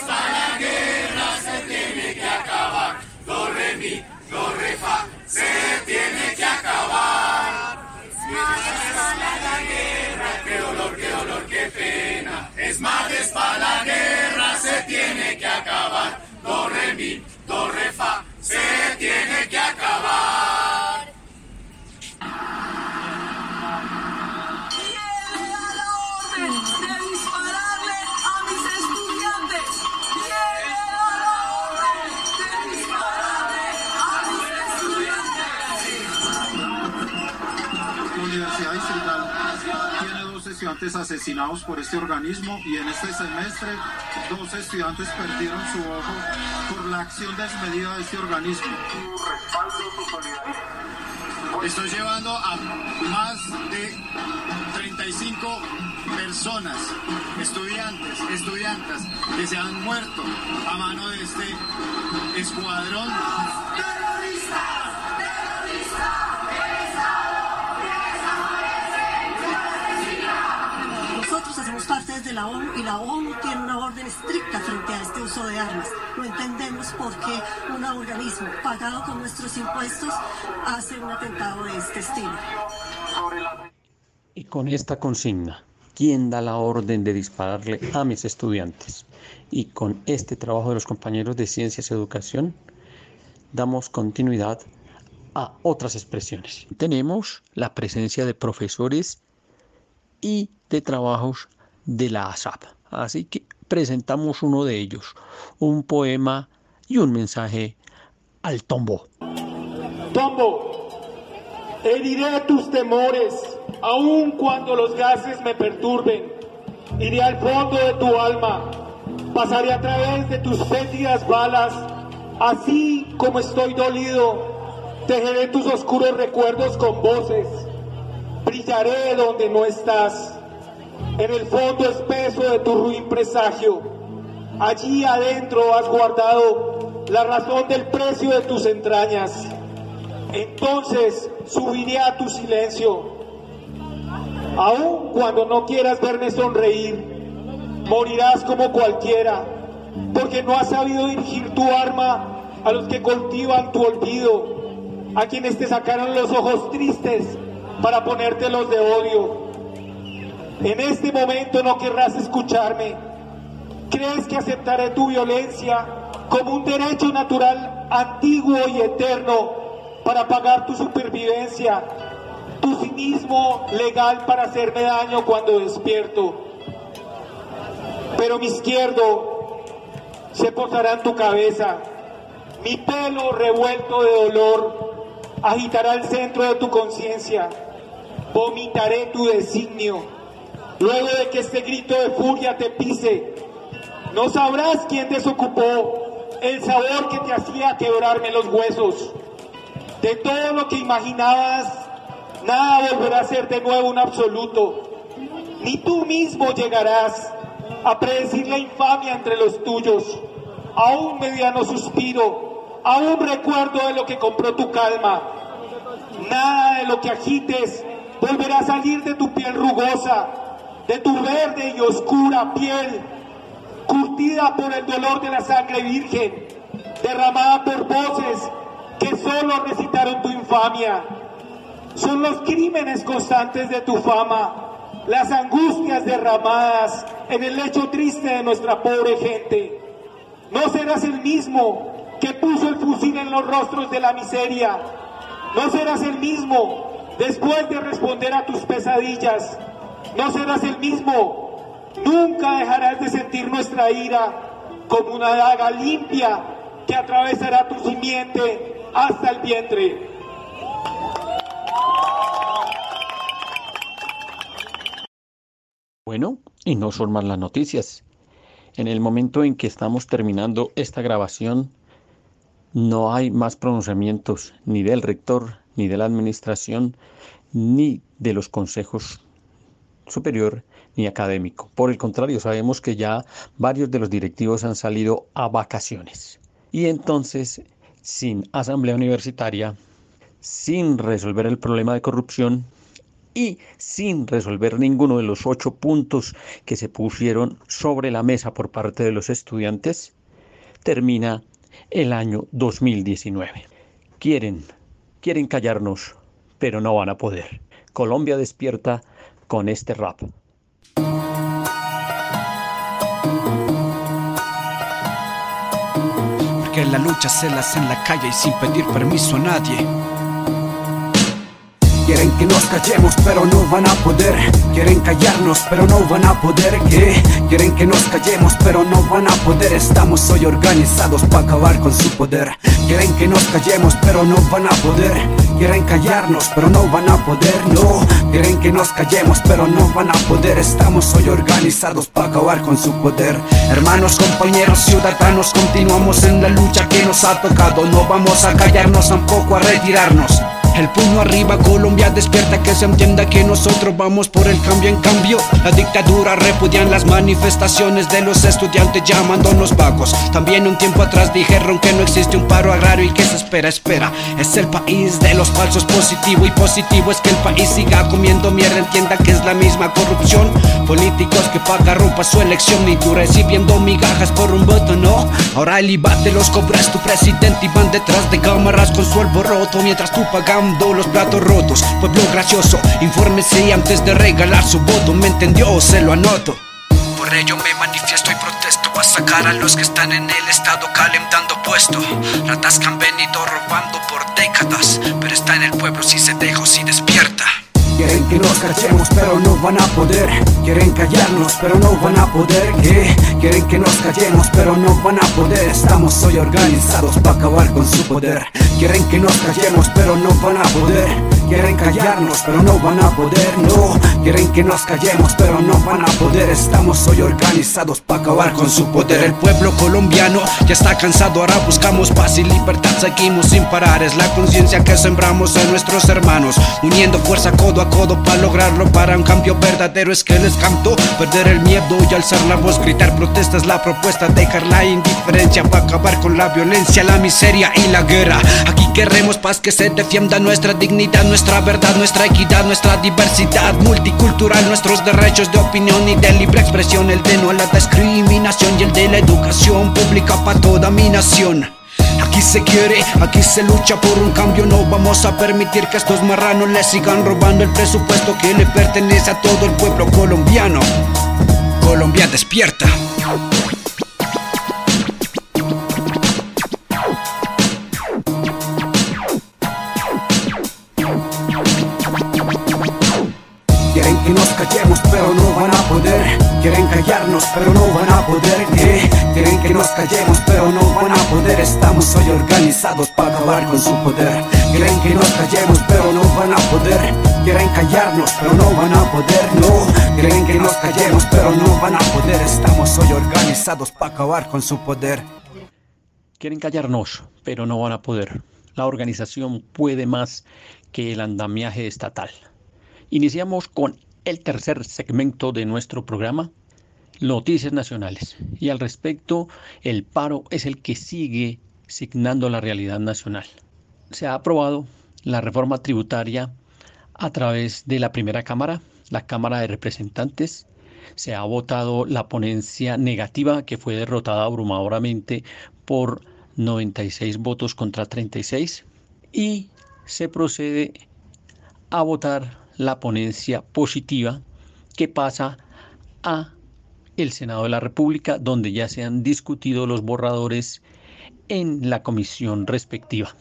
para la guerra, se tiene que acabar. Do, re, mi, do, re, fa, se tiene que acabar. Es para la guerra, qué dolor, qué dolor, qué pena. Es para la guerra, se tiene que acabar. Do, re, mi, do, re, fa, se tiene que acabar. Estudiantes asesinados por este organismo y en este semestre dos estudiantes perdieron su ojo por la acción desmedida de este organismo. Estoy llevando a más de 35 personas, estudiantes, estudiantas, que se han muerto a mano de este escuadrón. Desde la ONU y la ONU tiene una orden estricta frente a este uso de armas. No entendemos por qué un organismo pagado con nuestros impuestos hace un atentado de este estilo. Y con esta consigna, ¿quién da la orden de dispararle a mis estudiantes? Y con este trabajo de los compañeros de Ciencias y Educación, damos continuidad a otras expresiones. Tenemos la presencia de profesores y de trabajos de la ASAP. Así que presentamos uno de ellos, un poema y un mensaje al tombo. Tombo, heriré tus temores, aun cuando los gases me perturben. Iré al fondo de tu alma, pasaré a través de tus fétidas balas, así como estoy dolido, tejeré tus oscuros recuerdos con voces, brillaré donde no estás, en el fondo espeso de tu ruin presagio. Allí adentro has guardado la razón del precio de tus entrañas. Entonces subiré a tu silencio. Aun cuando no quieras verme sonreír, morirás como cualquiera, porque no has sabido dirigir tu arma a los que cultivan tu olvido, a quienes te sacaron los ojos tristes para ponértelos de odio. En este momento no querrás escucharme. ¿Crees que aceptaré tu violencia como un derecho natural antiguo y eterno para pagar tu supervivencia, tu cinismo legal para hacerme daño cuando despierto? Pero mi izquierdo se posará en tu cabeza, mi pelo revuelto de dolor agitará el centro de tu conciencia, vomitaré tu designio. Luego de que este grito de furia te pise, no sabrás quién desocupó el sabor que te hacía quebrarme los huesos. De todo lo que imaginabas, nada volverá a ser de nuevo un absoluto. Ni tú mismo llegarás a predecir la infamia entre los tuyos. A un mediano suspiro, a un recuerdo de lo que compró tu calma. Nada de lo que agites volverá a salir de tu piel rugosa, de tu verde y oscura piel, curtida por el dolor de la sangre virgen, derramada por voces que solo recitaron tu infamia. Son los crímenes constantes de tu fama, las angustias derramadas en el lecho triste de nuestra pobre gente. No serás el mismo que puso el fusil en los rostros de la miseria. No serás el mismo después de responder a tus pesadillas. No serás el mismo. Nunca dejarás de sentir nuestra ira como una daga limpia que atravesará tu simiente hasta el vientre. Bueno, y no son más las noticias. En el momento en que estamos terminando esta grabación, no hay más pronunciamientos ni del rector, ni de la administración, ni de los consejos superior ni académico. Por el contrario, sabemos que ya varios de los directivos han salido a vacaciones. Y entonces, sin asamblea universitaria, sin resolver el problema de corrupción y sin resolver ninguno de los ocho puntos que se pusieron sobre la mesa por parte de los estudiantes, termina el año 2019. Quieren, quieren callarnos, pero no van a poder. Colombia despierta con este rap. Porque la lucha se la hace en la calle y sin pedir permiso a nadie. Quieren que nos callemos, pero no van a poder. Quieren callarnos, pero no van a poder. ¿Qué? Quieren que nos callemos, pero no van a poder. Estamos hoy organizados para acabar con su poder. Quieren que nos callemos, pero no van a poder. Quieren callarnos, pero no van a poder. No, quieren que nos callemos, pero no van a poder. Estamos hoy organizados para acabar con su poder. Hermanos, compañeros, ciudadanos, continuamos en la lucha que nos ha tocado. No vamos a callarnos, tampoco a retirarnos. El puño arriba, Colombia despierta que se entienda que nosotros vamos por el cambio en cambio. La dictadura repudian las manifestaciones de los estudiantes llamándonos vagos. También un tiempo atrás dijeron que no existe un paro agrario y que se espera, espera. Es el país de los falsos positivo y positivo es que el país siga comiendo mierda, entienda que es la misma corrupción. Políticos que pagan rompa su elección y tú recibiendo migajas por un voto, no. Ahora el IVA te los cobras tu presidente y van detrás de cámaras con su alboroto mientras tú pagas los platos rotos. Pueblo gracioso, infórmese antes de regalar su voto. ¿Me entendió? Se lo anoto. Por ello me manifiesto y protesto a sacar a los que están en el estado calentando puesto. Ratas que han venido robando por décadas, pero está en el pueblo si se deja o si despierta. Quieren que nos callemos, pero no van a poder. Quieren callarnos, pero no van a poder. ¿Qué? Quieren que nos callemos, pero no van a poder. Estamos hoy organizados para acabar con su poder. Quieren que nos callemos, pero no van a poder. Quieren callarnos, pero no van a poder. No, quieren que nos callemos, pero no van a poder. Estamos hoy organizados para acabar con su poder. El pueblo colombiano ya está cansado, ahora buscamos paz y libertad. Seguimos sin parar. Es la conciencia que sembramos en nuestros hermanos, uniendo fuerza codo para lograrlo. Para un cambio verdadero es que les canto perder el miedo y alzar la voz, gritar protestas. La propuesta, dejar la indiferencia para acabar con la violencia, la miseria y la guerra. Aquí queremos paz que se defienda nuestra dignidad, nuestra verdad, nuestra equidad, nuestra diversidad multicultural, nuestros derechos de opinión y de libre expresión, el de no a la discriminación y el de la educación pública para toda mi nación. Aquí se quiere, aquí se lucha por un cambio. No vamos a permitir que estos marranos le sigan robando el presupuesto que le pertenece a todo el pueblo colombiano. Colombia despierta. Quieren callarnos, pero no van a poder. ¿Qué? Quieren que nos callemos, pero no van a poder. Estamos hoy organizados para acabar con su poder. Quieren que nos callemos, pero no van a poder. Quieren callarnos, pero no van a poder. No, quieren que nos callemos, pero no van a poder. Estamos hoy organizados para acabar con su poder. Quieren callarnos, pero no van a poder. La organización puede más que el andamiaje estatal. Iniciamos con el tercer segmento de nuestro programa, Noticias Nacionales. Y al respecto, el paro es el que sigue signando la realidad nacional. Se ha aprobado la reforma tributaria a través de la primera Cámara, la Cámara de Representantes. Se ha votado la ponencia negativa que fue derrotada abrumadoramente por 96 votos contra 36 y se procede a votar la ponencia positiva que pasa a el Senado de la República donde ya se han discutido los borradores en la comisión respectiva.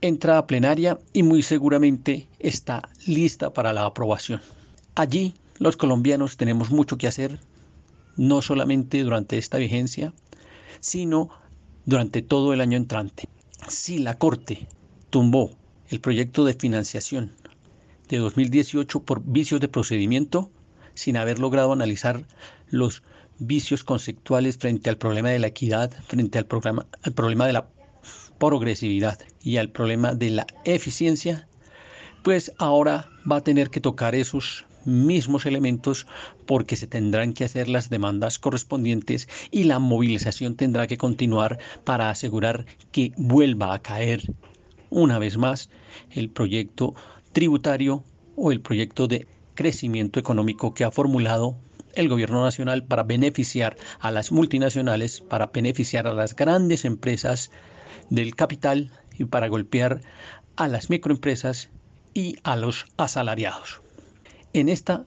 Entra a plenaria y muy seguramente está lista para la aprobación. Allí los colombianos tenemos mucho que hacer, no solamente durante esta vigencia, sino durante todo el año entrante. Si la Corte tumbó el proyecto de financiación de 2018 por vicios de procedimiento, sin haber logrado analizar los vicios conceptuales frente al problema de la equidad, frente al, programa, al problema de la progresividad y al problema de la eficiencia, pues ahora va a tener que tocar esos mismos elementos porque se tendrán que hacer las demandas correspondientes y la movilización tendrá que continuar para asegurar que vuelva a caer una vez más el proyecto tributario o el proyecto de crecimiento económico que ha formulado el gobierno nacional para beneficiar a las multinacionales, para beneficiar a las grandes empresas del capital y para golpear a las microempresas y a los asalariados. En esta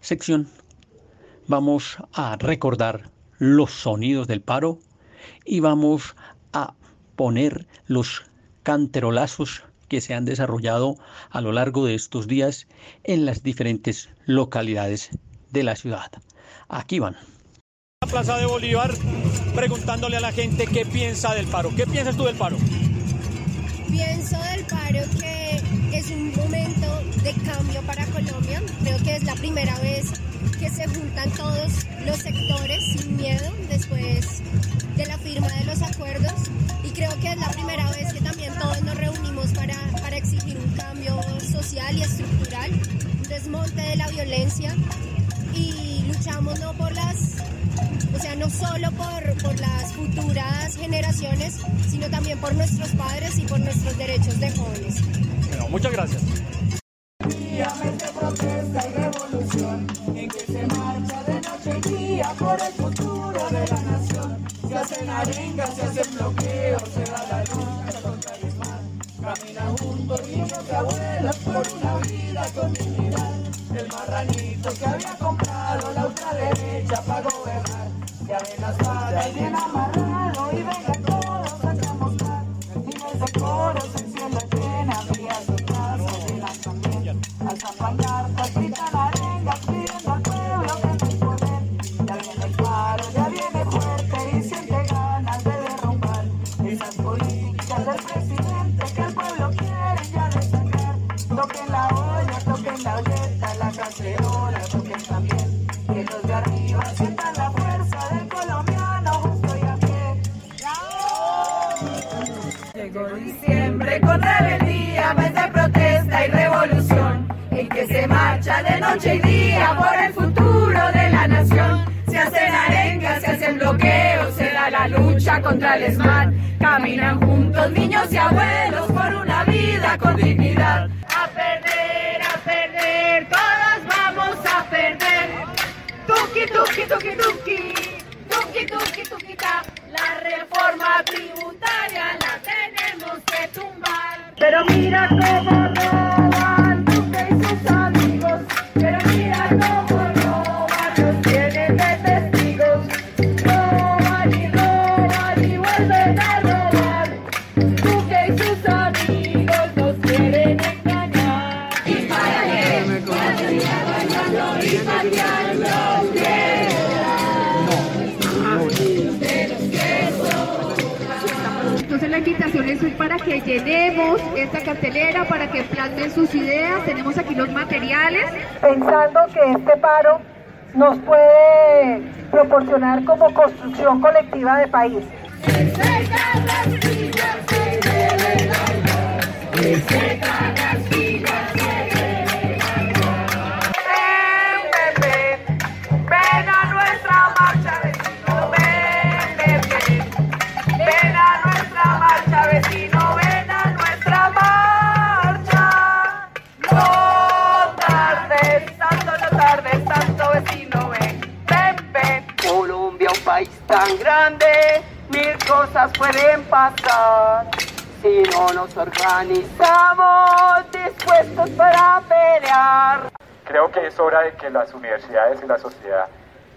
sección vamos a recordar los sonidos del paro y vamos a poner los canterolazos que se han desarrollado a lo largo de estos días en las diferentes localidades de la ciudad. Aquí van. La Plaza de Bolívar preguntándole a la gente qué piensa del paro. ¿Qué piensas tú del paro? Pienso del paro que es un momento de cambio para Colombia. Creo que es la primera vez que se juntan todos los sectores sin miedo después de la firma de los acuerdos y creo que es la primera vez que también todos nos reunimos social y estructural, un desmonte de la violencia y luchamos no por las, o sea, no solo por, por las futuras generaciones, sino también por nuestros padres y por nuestros derechos de jóvenes. Bueno, muchas gracias. de protesta y revolución, en que se marcha de noche y día por el futuro de la nación. Se hacen arengas, se hacen bloqueos, se da la lucha contra el mal. Caminan juntos niños y abuelos por una vida con dignidad. El marranito que había comprado la ultraderecha para gobernar. Ven las patas bien amarrado noche y día por el futuro de la nación. Se hacen arengas, se hacen bloqueos, se da la lucha contra el ESMAD. Caminan juntos niños y abuelos por una vida con dignidad. A perder, a perder, todos vamos a perder. Tuki, tuki, tuki, tuki, tuki, tuki, tuki, ta. La reforma tributaria la tenemos. Pero mira cómo roban que llenemos esta cartelera, para que plasmen sus ideas. Tenemos aquí los materiales. Pensando que este paro nos puede proporcionar como construcción colectiva de país. Tan grande, mil cosas pueden pasar. Si no nos organizamos, dispuestos para pelear. Creo que es hora de que las universidades y la sociedad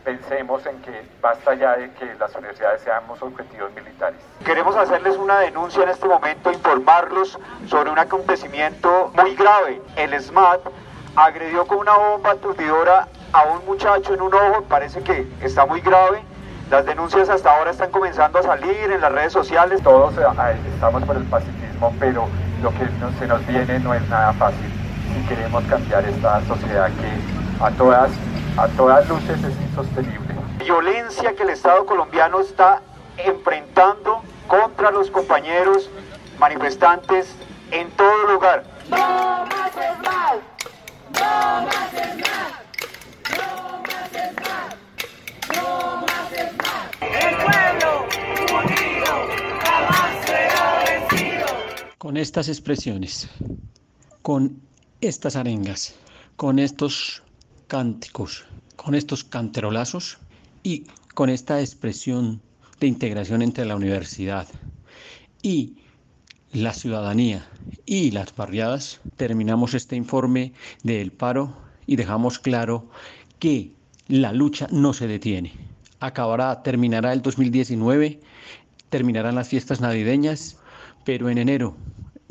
pensemos en que basta ya de que las universidades seamos objetivos militares. Queremos hacerles una denuncia en este momento, informarlos sobre un acontecimiento muy grave. El SMAT agredió con una bomba aturdidora a un muchacho en un ojo, parece que está muy grave. Las denuncias hasta ahora están comenzando a salir en las redes sociales. Todos eh, estamos por el pacifismo, pero lo que se nos viene no es nada fácil si queremos cambiar esta sociedad que a todas, a todas luces es insostenible. Violencia que el Estado colombiano está enfrentando contra los compañeros manifestantes en todo lugar. No más es más, no más es más, Con estas expresiones, con estas arengas, con estos cánticos, con estos canterolazos y con esta expresión de integración entre la universidad y la ciudadanía y las barriadas, terminamos este informe del paro y dejamos claro que la lucha no se detiene. Acabará, terminará el 2019, terminarán las fiestas navideñas, pero en enero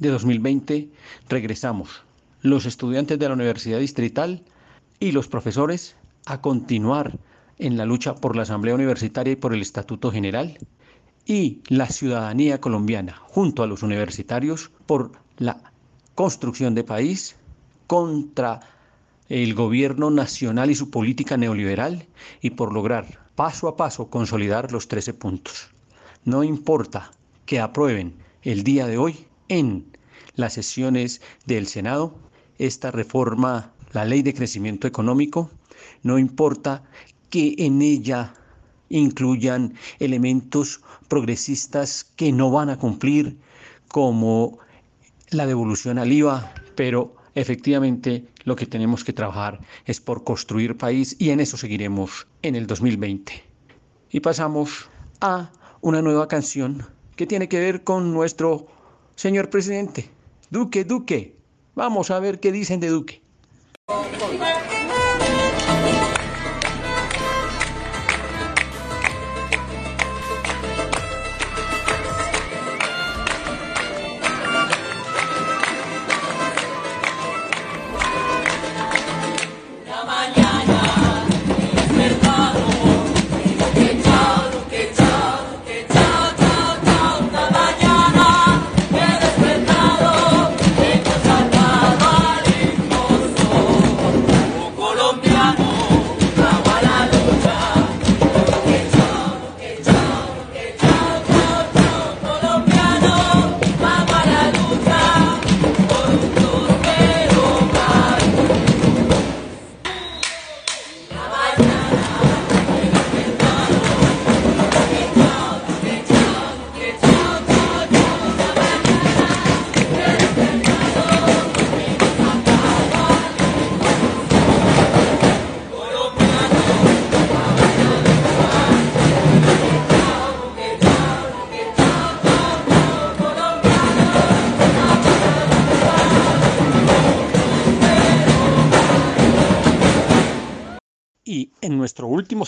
de 2020 regresamos, los estudiantes de la Universidad Distrital y los profesores, a continuar en la lucha por la Asamblea Universitaria y por el Estatuto General, y la ciudadanía colombiana, junto a los universitarios, por la construcción de país contra el gobierno nacional y su política neoliberal y por lograr paso a paso consolidar los 13 puntos. No importa que aprueben el día de hoy en las sesiones del Senado esta reforma, la ley de crecimiento económico, no importa que en ella incluyan elementos progresistas que no van a cumplir como la devolución al IVA, pero efectivamente lo que tenemos que trabajar es por construir país y en eso seguiremos en el 2020. Y pasamos a una nueva canción que tiene que ver con nuestro señor presidente, Duque, Duque. Vamos a ver qué dicen de Duque.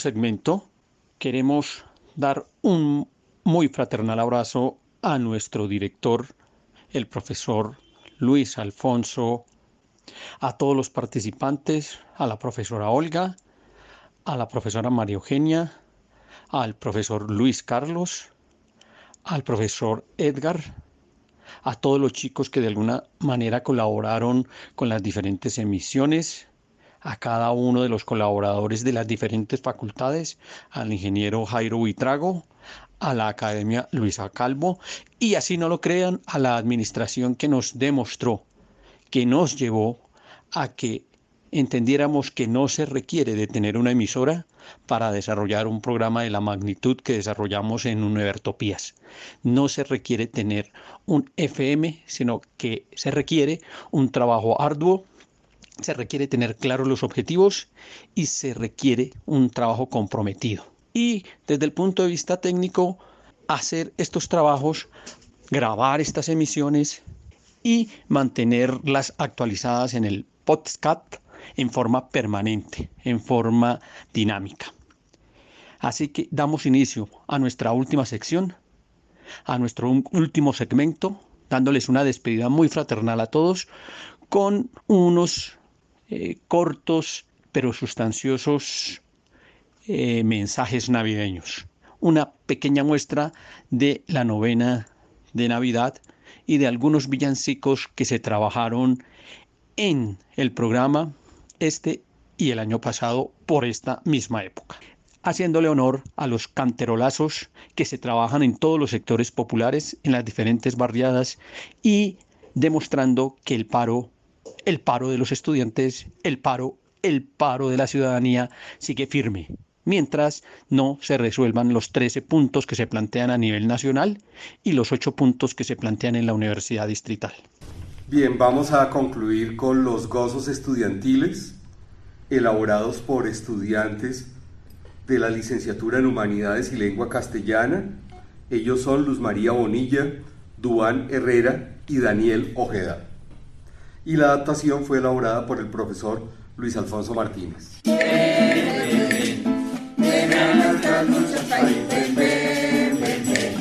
Segmento queremos dar un muy fraternal abrazo a nuestro director, el profesor Luis Alfonso, a todos los participantes, a la profesora Olga, a la profesora María Eugenia, al profesor Luis Carlos, al profesor Edgar, a todos los chicos que de alguna manera colaboraron con las diferentes emisiones, a cada uno de los colaboradores de las diferentes facultades, al ingeniero Jairo Buitrago, a la Academia Luisa Calvo y así no lo crean, a la administración que nos demostró, que nos llevó a que entendiéramos que no se requiere de tener una emisora para desarrollar un programa de la magnitud que desarrollamos en Univertopías. No se requiere tener un FM, sino que se requiere un trabajo arduo, se requiere tener claros los objetivos y se requiere un trabajo comprometido. Y desde el punto de vista técnico, hacer estos trabajos, grabar estas emisiones y mantenerlas actualizadas en el podcast en forma permanente, en forma dinámica. Así que damos inicio a nuestra última sección, a nuestro último segmento, dándoles una despedida muy fraternal a todos con unos eh, cortos pero sustanciosos eh, mensajes navideños. Una pequeña muestra de la novena de Navidad y de algunos villancicos que se trabajaron en el programa este y el año pasado por esta misma época haciéndole honor a los canterolazos que se trabajan en todos los sectores populares, en las diferentes barriadas y demostrando que el paro, el paro de los estudiantes, el paro, el paro de la ciudadanía sigue firme, mientras no se resuelvan los 13 puntos que se plantean a nivel nacional y los 8 puntos que se plantean en la Universidad Distrital. Bien, vamos a concluir con los gozos estudiantiles elaborados por estudiantes de la licenciatura en Humanidades y Lengua Castellana. Ellos son Luz María Bonilla, Duán Herrera y Daniel Ojeda. Y la adaptación fue elaborada por el profesor Luis Alfonso Martínez. Ven a nuestras luchas, país, ven, ven, ven, ven.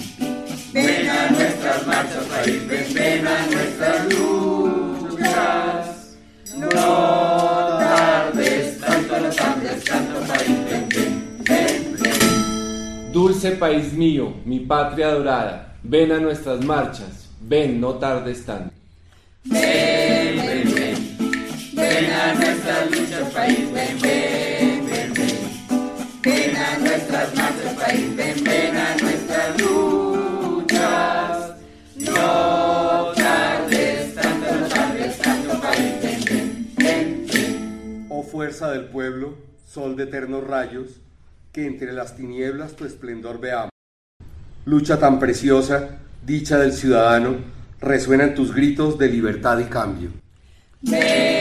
Ven a nuestras marchas, país, ven, ven a nuestras luchas. No tardes, tanto no tardes, tanto país, ven, ven, ven, ven. Dulce país mío, mi patria adorada, ven a nuestras marchas, ven, no tardes tanto. Ven, ven, ven. Ven a nuestras luchas, país, ven, ven, ven, ven. Ven a nuestras marchas, país, ven, ven a nuestras luchas. No tardes, tanto no tardes, tanto país, ven, ven, ven, ven. Oh fuerza del pueblo, sol de eternos rayos, que entre las tinieblas tu esplendor veamos. Lucha tan preciosa, dicha del ciudadano, resuenan tus gritos de libertad y cambio. Ven,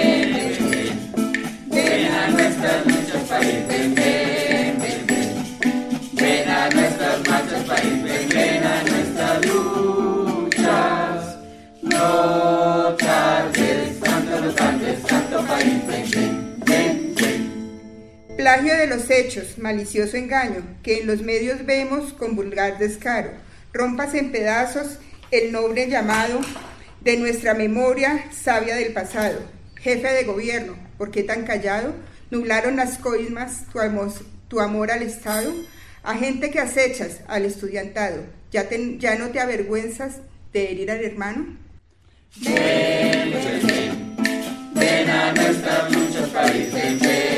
hechos, malicioso engaño, que en los medios vemos con vulgar descaro. Rompas en pedazos el noble llamado de nuestra memoria sabia del pasado. Jefe de gobierno, ¿por qué tan callado? Nublaron las coismas tu tu amor al Estado. A gente que acechas al estudiantado, ¿ya, te- ¿ya no te avergüenzas de herir al hermano? Ven, a ven,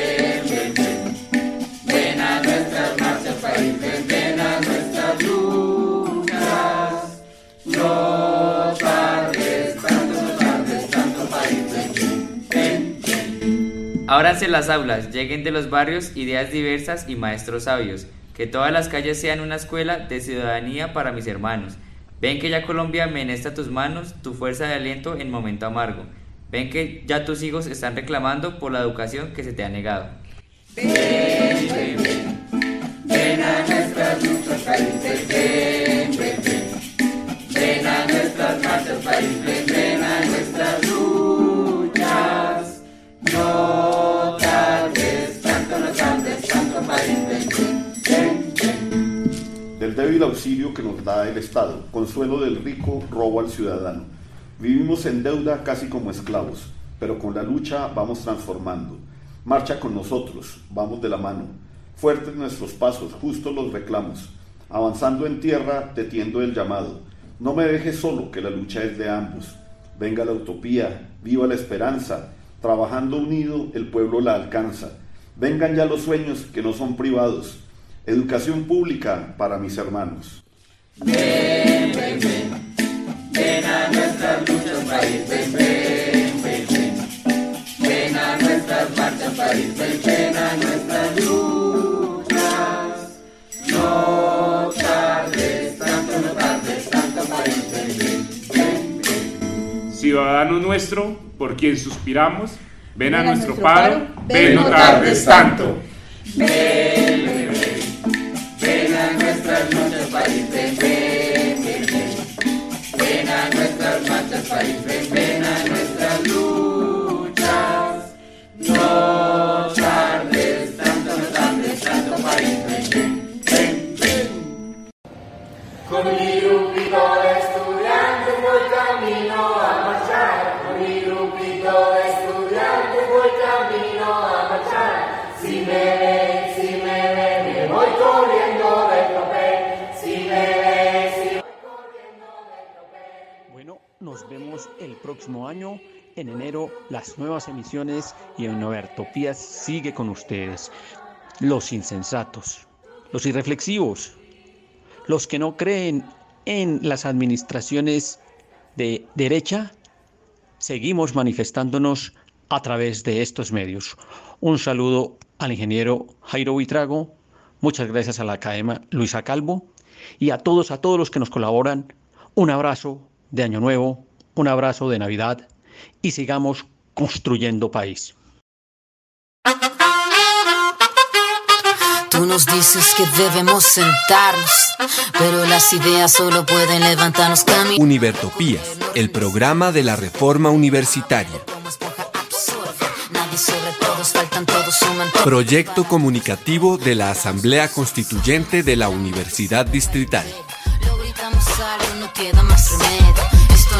Ábranse las aulas, lleguen de los barrios ideas diversas y maestros sabios. Que todas las calles sean una escuela de ciudadanía para mis hermanos. Ven que ya Colombia menesta tus manos, tu fuerza de aliento en momento amargo. Ven que ya tus hijos están reclamando por la educación que se te ha negado. Ven, ven, ven. Ven a nuestras país, ven, ven, ven, ven. A débil auxilio que nos da el Estado, consuelo del rico, robo al ciudadano. Vivimos en deuda casi como esclavos, pero con la lucha vamos transformando. Marcha con nosotros, vamos de la mano. Fuertes nuestros pasos, justos los reclamos. Avanzando en tierra, te tiendo el llamado. No me dejes solo, que la lucha es de ambos. Venga la utopía, viva la esperanza. Trabajando unido, el pueblo la alcanza. Vengan ya los sueños que no son privados. Educación pública para mis hermanos. Ven, ven, ven, ven a nuestras luchas, país, ven, ven, ven, ven. Ven a nuestras marchas, país, ven, ven a nuestras luchas. No tardes tanto, no tardes tanto, país, ven, ven, ven, ven. Ciudadano nuestro, por quien suspiramos, ven a nuestro paro, ven no tardes tanto. Ven, próximo año. En enero, las nuevas emisiones y en Novertopías sigue con ustedes. Los insensatos, los irreflexivos, los que no creen en las administraciones de derecha, seguimos manifestándonos a través de estos medios. Un saludo al ingeniero Jairo Buitrago, muchas gracias a la academia Luisa Calvo y a todos, a todos los que nos colaboran, un abrazo de Año Nuevo, un abrazo de Navidad y sigamos construyendo país. Tú nos dices que debemos sentarnos, pero las ideas solo pueden levantarnos camino. Univertopías, el programa de la reforma universitaria. Proyecto comunicativo de la Asamblea Constituyente de la Universidad Distrital. Lo gritamos algo, no queda más remedio.